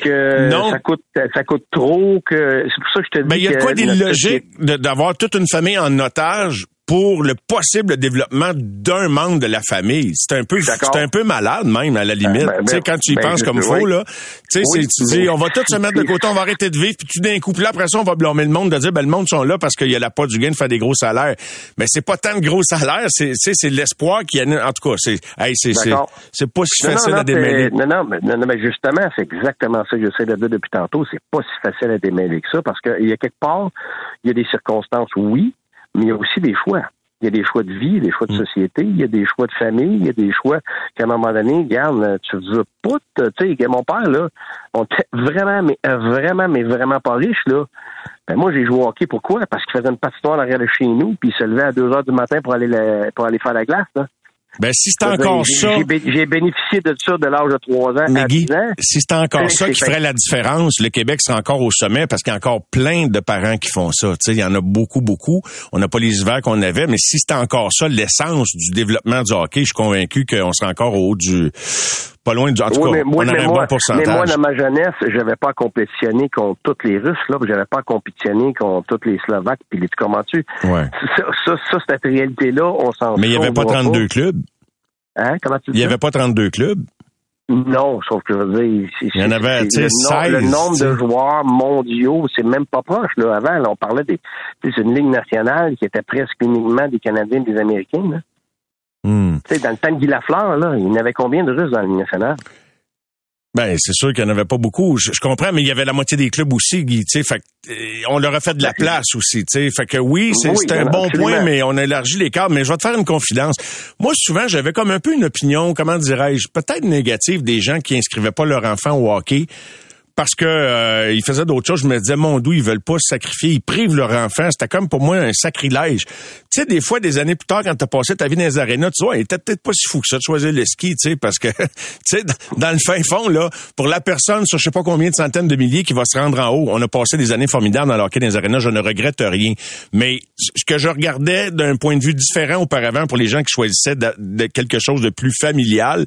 que ça coûte, ça coûte trop, que c'est pour ça que je te dis. Mais il y a quoi des logiques d'avoir toute une famille en otage pour le possible développement d'un membre de la famille. C'est un peu, c'est un peu malade même à la limite. Ben, ben, tu sais quand tu y ben, penses comme faut là, tu sais, tu dis on va tout se mettre de côté, on va arrêter de vivre, puis tout d'un coup, là après ça on va blâmer le monde de dire ben le monde sont là parce qu'il y a la pas du gain de faire des gros salaires. Mais c'est pas tant de gros salaires, c'est c'est l'espoir qui a en tout cas c'est hey, c'est c'est pas si facile à démêler. Non non mais, non, mais justement c'est exactement ça que j'essaie de dire depuis tantôt. C'est pas si facile à démêler que ça parce qu'il y a quelque part il y a des circonstances oui mais il y a aussi des choix. Il y a des choix de vie, des choix de mm. société, il y a des choix de famille, il y a des choix qu'à un moment donné, garde, tu veux pas, tu sais, mon père, là, on était vraiment, mais euh, vraiment, mais vraiment pas riche, là. Ben moi, j'ai joué au hockey, pourquoi? Parce qu'il faisait une patinoire arrière de chez nous, puis il se levait à 2 heures du matin pour aller, pour aller faire la glace, là. Ben, si c'est encore ça. J'ai bénéficié de ça de l'âge de 3 ans à 10 ans. Si c'est encore ça qui ferait la différence, le Québec serait encore au sommet parce qu'il y a encore plein de parents qui font ça. Tu sais, il y en a beaucoup, beaucoup. On n'a pas les hivers qu'on avait, mais si c'était encore ça, l'essence du développement du hockey, je suis convaincu qu'on serait encore au haut du, pas loin du, en tout cas, mais moi, on aurait un bon pourcentage. Mais moi, dans ma jeunesse, j'avais pas compétitionné contre tous les Russes, là, j'avais pas compétitionné contre tous les Slovaques, puis les, comment tu? Ouais. Ça, ça, ça, cette réalité-là, on s'en Mais il y avait pas 32 clubs. Hein? Comment tu dis? Il n'y avait pas 32 clubs? Non, sauf que je veux dire, il y en avait, tu sais, 16. Le nombre de joueurs mondiaux, c'est même pas proche, là. Avant, on parlait des, c'est une ligue nationale qui était presque uniquement des Canadiens et des Américains, là. Hmm. Tu sais, dans le temps de Guy Lafleur, là, il y en avait combien de Russes dans la nationale? Ben, c'est sûr qu'il n'y en avait pas beaucoup. Je, comprends, mais il y avait la moitié des clubs aussi, Guy. Fait euh, on leur a fait de la ben, place aussi. sais. Fait que oui, c'est un bon point, mais on a élargi les cadres. Mais je vais te faire une confidence. Moi, souvent, j'avais comme un peu une opinion, comment dirais-je, peut-être négative des gens qui inscrivaient pas leur enfant au hockey parce que euh, ils faisaient d'autres choses. Je me disais, mon doux, ils veulent pas se sacrifier, ils privent leur enfant. C'était comme pour moi un sacrilège. Tu sais, des fois, des années plus tard, quand t'as passé ta vie dans les arénas, tu vois, il était peut-être pas si fou que ça de choisir le ski, tu sais, parce que, tu sais, dans le fin fond, là, pour la personne sur je sais pas combien de centaines de milliers qui va se rendre en haut, on a passé des années formidables dans l'hockey dans les arénas, je ne regrette rien. Mais ce que je regardais d'un point de vue différent auparavant pour les gens qui choisissaient de, quelque chose de plus familial,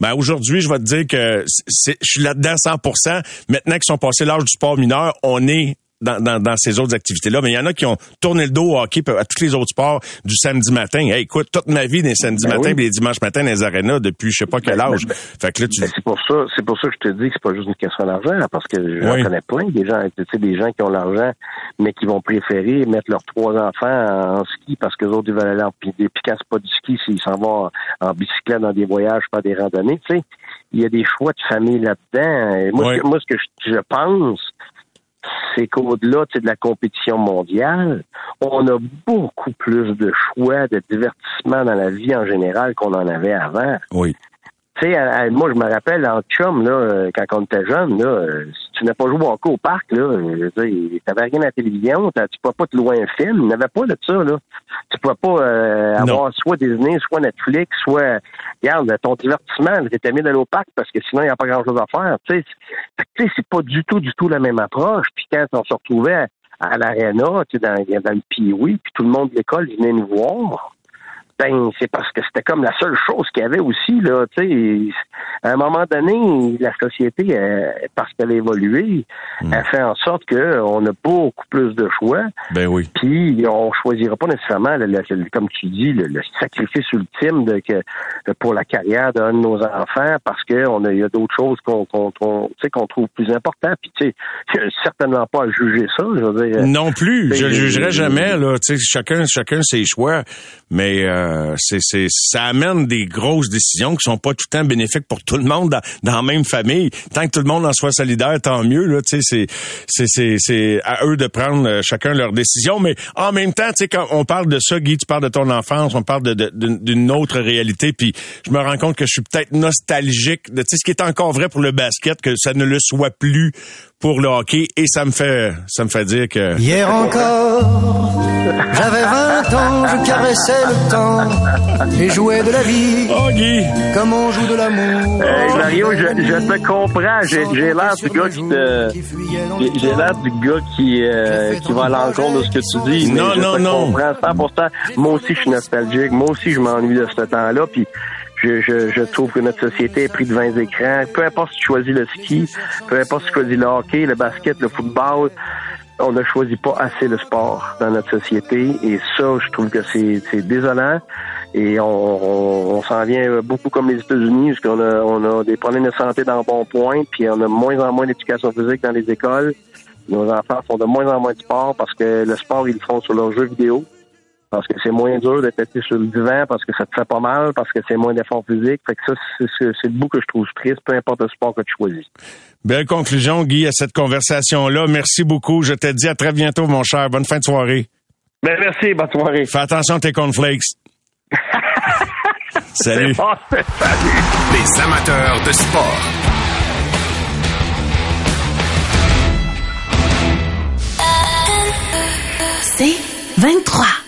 ben aujourd'hui, je vais te dire que je suis là-dedans 100%, Maintenant qu'ils sont passés l'âge du sport mineur, on est dans, dans, dans, ces autres activités-là. Mais il y en a qui ont tourné le dos au hockey à tous les autres sports du samedi matin. Hey, écoute, toute ma vie des samedis ben matins et les dimanches matins dans les arénas depuis je sais pas quel ben, âge. Ben, fait que là, tu... c'est pour ça, c'est pour ça que je te dis que c'est pas juste une question d'argent, parce que je connais plein des gens, tu sais, des gens qui ont l'argent, mais qui vont préférer mettre leurs trois enfants en, ski parce que les autres ils veulent aller en puis quand c'est pas du ski, s'ils s'en vont en, bicyclette dans des voyages, pas des randonnées, tu sais. Il y a des choix de famille là-dedans. Moi, moi, ce que je pense, c'est qu'au-delà de la compétition mondiale, on a beaucoup plus de choix, de divertissement dans la vie en général qu'on en avait avant. Oui. Tu sais, moi, je me rappelle en chum, là, euh, quand on était jeune, là, euh, si tu n'as pas joué au au parc, là, euh, tu n'avais rien à la télévision, tu ne pouvais pas te louer un film, il n'y avait pas de ça, là. Tu pouvais pas avoir soit Disney, soit Netflix, soit, regarde, ton divertissement, t'étais mieux d'aller au parc parce que sinon, il n'y a pas grand-chose à faire, tu sais. Tu c'est pas du tout, du tout la même approche. Puis quand on se retrouvait à, l'aréna, tu sais, dans, dans le Pioui, puis tout le monde de l'école venait nous voir, ben, c'est parce que c'était comme la seule chose qu'il y avait aussi, là, tu sais. À un moment donné, la société, parce qu'elle a évolué, hmm. elle fait en sorte qu'on a beaucoup plus de choix. Ben oui. Puis, on choisira pas nécessairement, comme tu dis, le, sacrifice ultime de, que, pour la carrière d'un de nos enfants parce qu'on a, il y a d'autres choses qu'on, qu'on, qu'on trouve plus importantes. Puis, tu sais, certainement pas à juger ça, je veux dire. Non plus. Je le jugerai jamais, là. Tu sais, chacun, chacun ses choix. Mais, euh, euh, c'est, c'est, ça amène des grosses décisions qui sont pas tout le temps bénéfiques pour tout le monde dans, la même famille. Tant que tout le monde en soit solidaire, tant mieux. Là, c'est, c'est, c'est, c'est à eux de prendre euh, chacun leurs décisions. Mais en même temps, quand on parle de ça, Guy, tu parles de ton enfance, on parle d'une autre réalité. Puis je me rends compte que je suis peut-être nostalgique de ce qui est encore vrai pour le basket, que ça ne le soit plus pour le hockey et ça me fait ça me fait dire que Hier encore, j'avais 20 ans, je caressais le temps et jouais de la vie. Oh Guy, comme on joue de l'amour. Hey, Mario, je, je te comprends. J'ai j'ai l'air du gars qui te, j'ai- j'ai l'air du gars qui euh, qui va à l'encontre de ce que tu dis. mais Non, je non, te non. comprends 100%. Moi aussi, je suis nostalgique. Moi aussi, je m'ennuie de ce temps-là. Puis je, je, je trouve que notre société est prise de 20 écrans. Peu importe si tu choisis le ski, peu importe si tu choisis le hockey, le basket, le football, on ne choisit pas assez le sport dans notre société. Et ça, je trouve que c'est désolant. Et on, on, s'en vient beaucoup comme les États-Unis, parce qu'on a, on a des problèmes de santé dans le bon point, puis on a moins en moins d'éducation physique dans les écoles. Nos enfants font de moins en moins de sport parce que le sport, ils le font sur leurs jeux vidéo. Parce que c'est moins dur d'être assis sur le divan, parce que ça te fait pas mal, parce que c'est moins d'efforts physiques. Fait que ça, c'est le bout que je trouve triste, peu importe le sport que tu choisis. belle conclusion Guy à cette conversation là. Merci beaucoup. Je te dis à très bientôt mon cher. Bonne fin de soirée. Ben merci, bonne soirée. Fais attention à tes cornflakes. Salut. Bon, salut. Les amateurs de sport. C'est 23.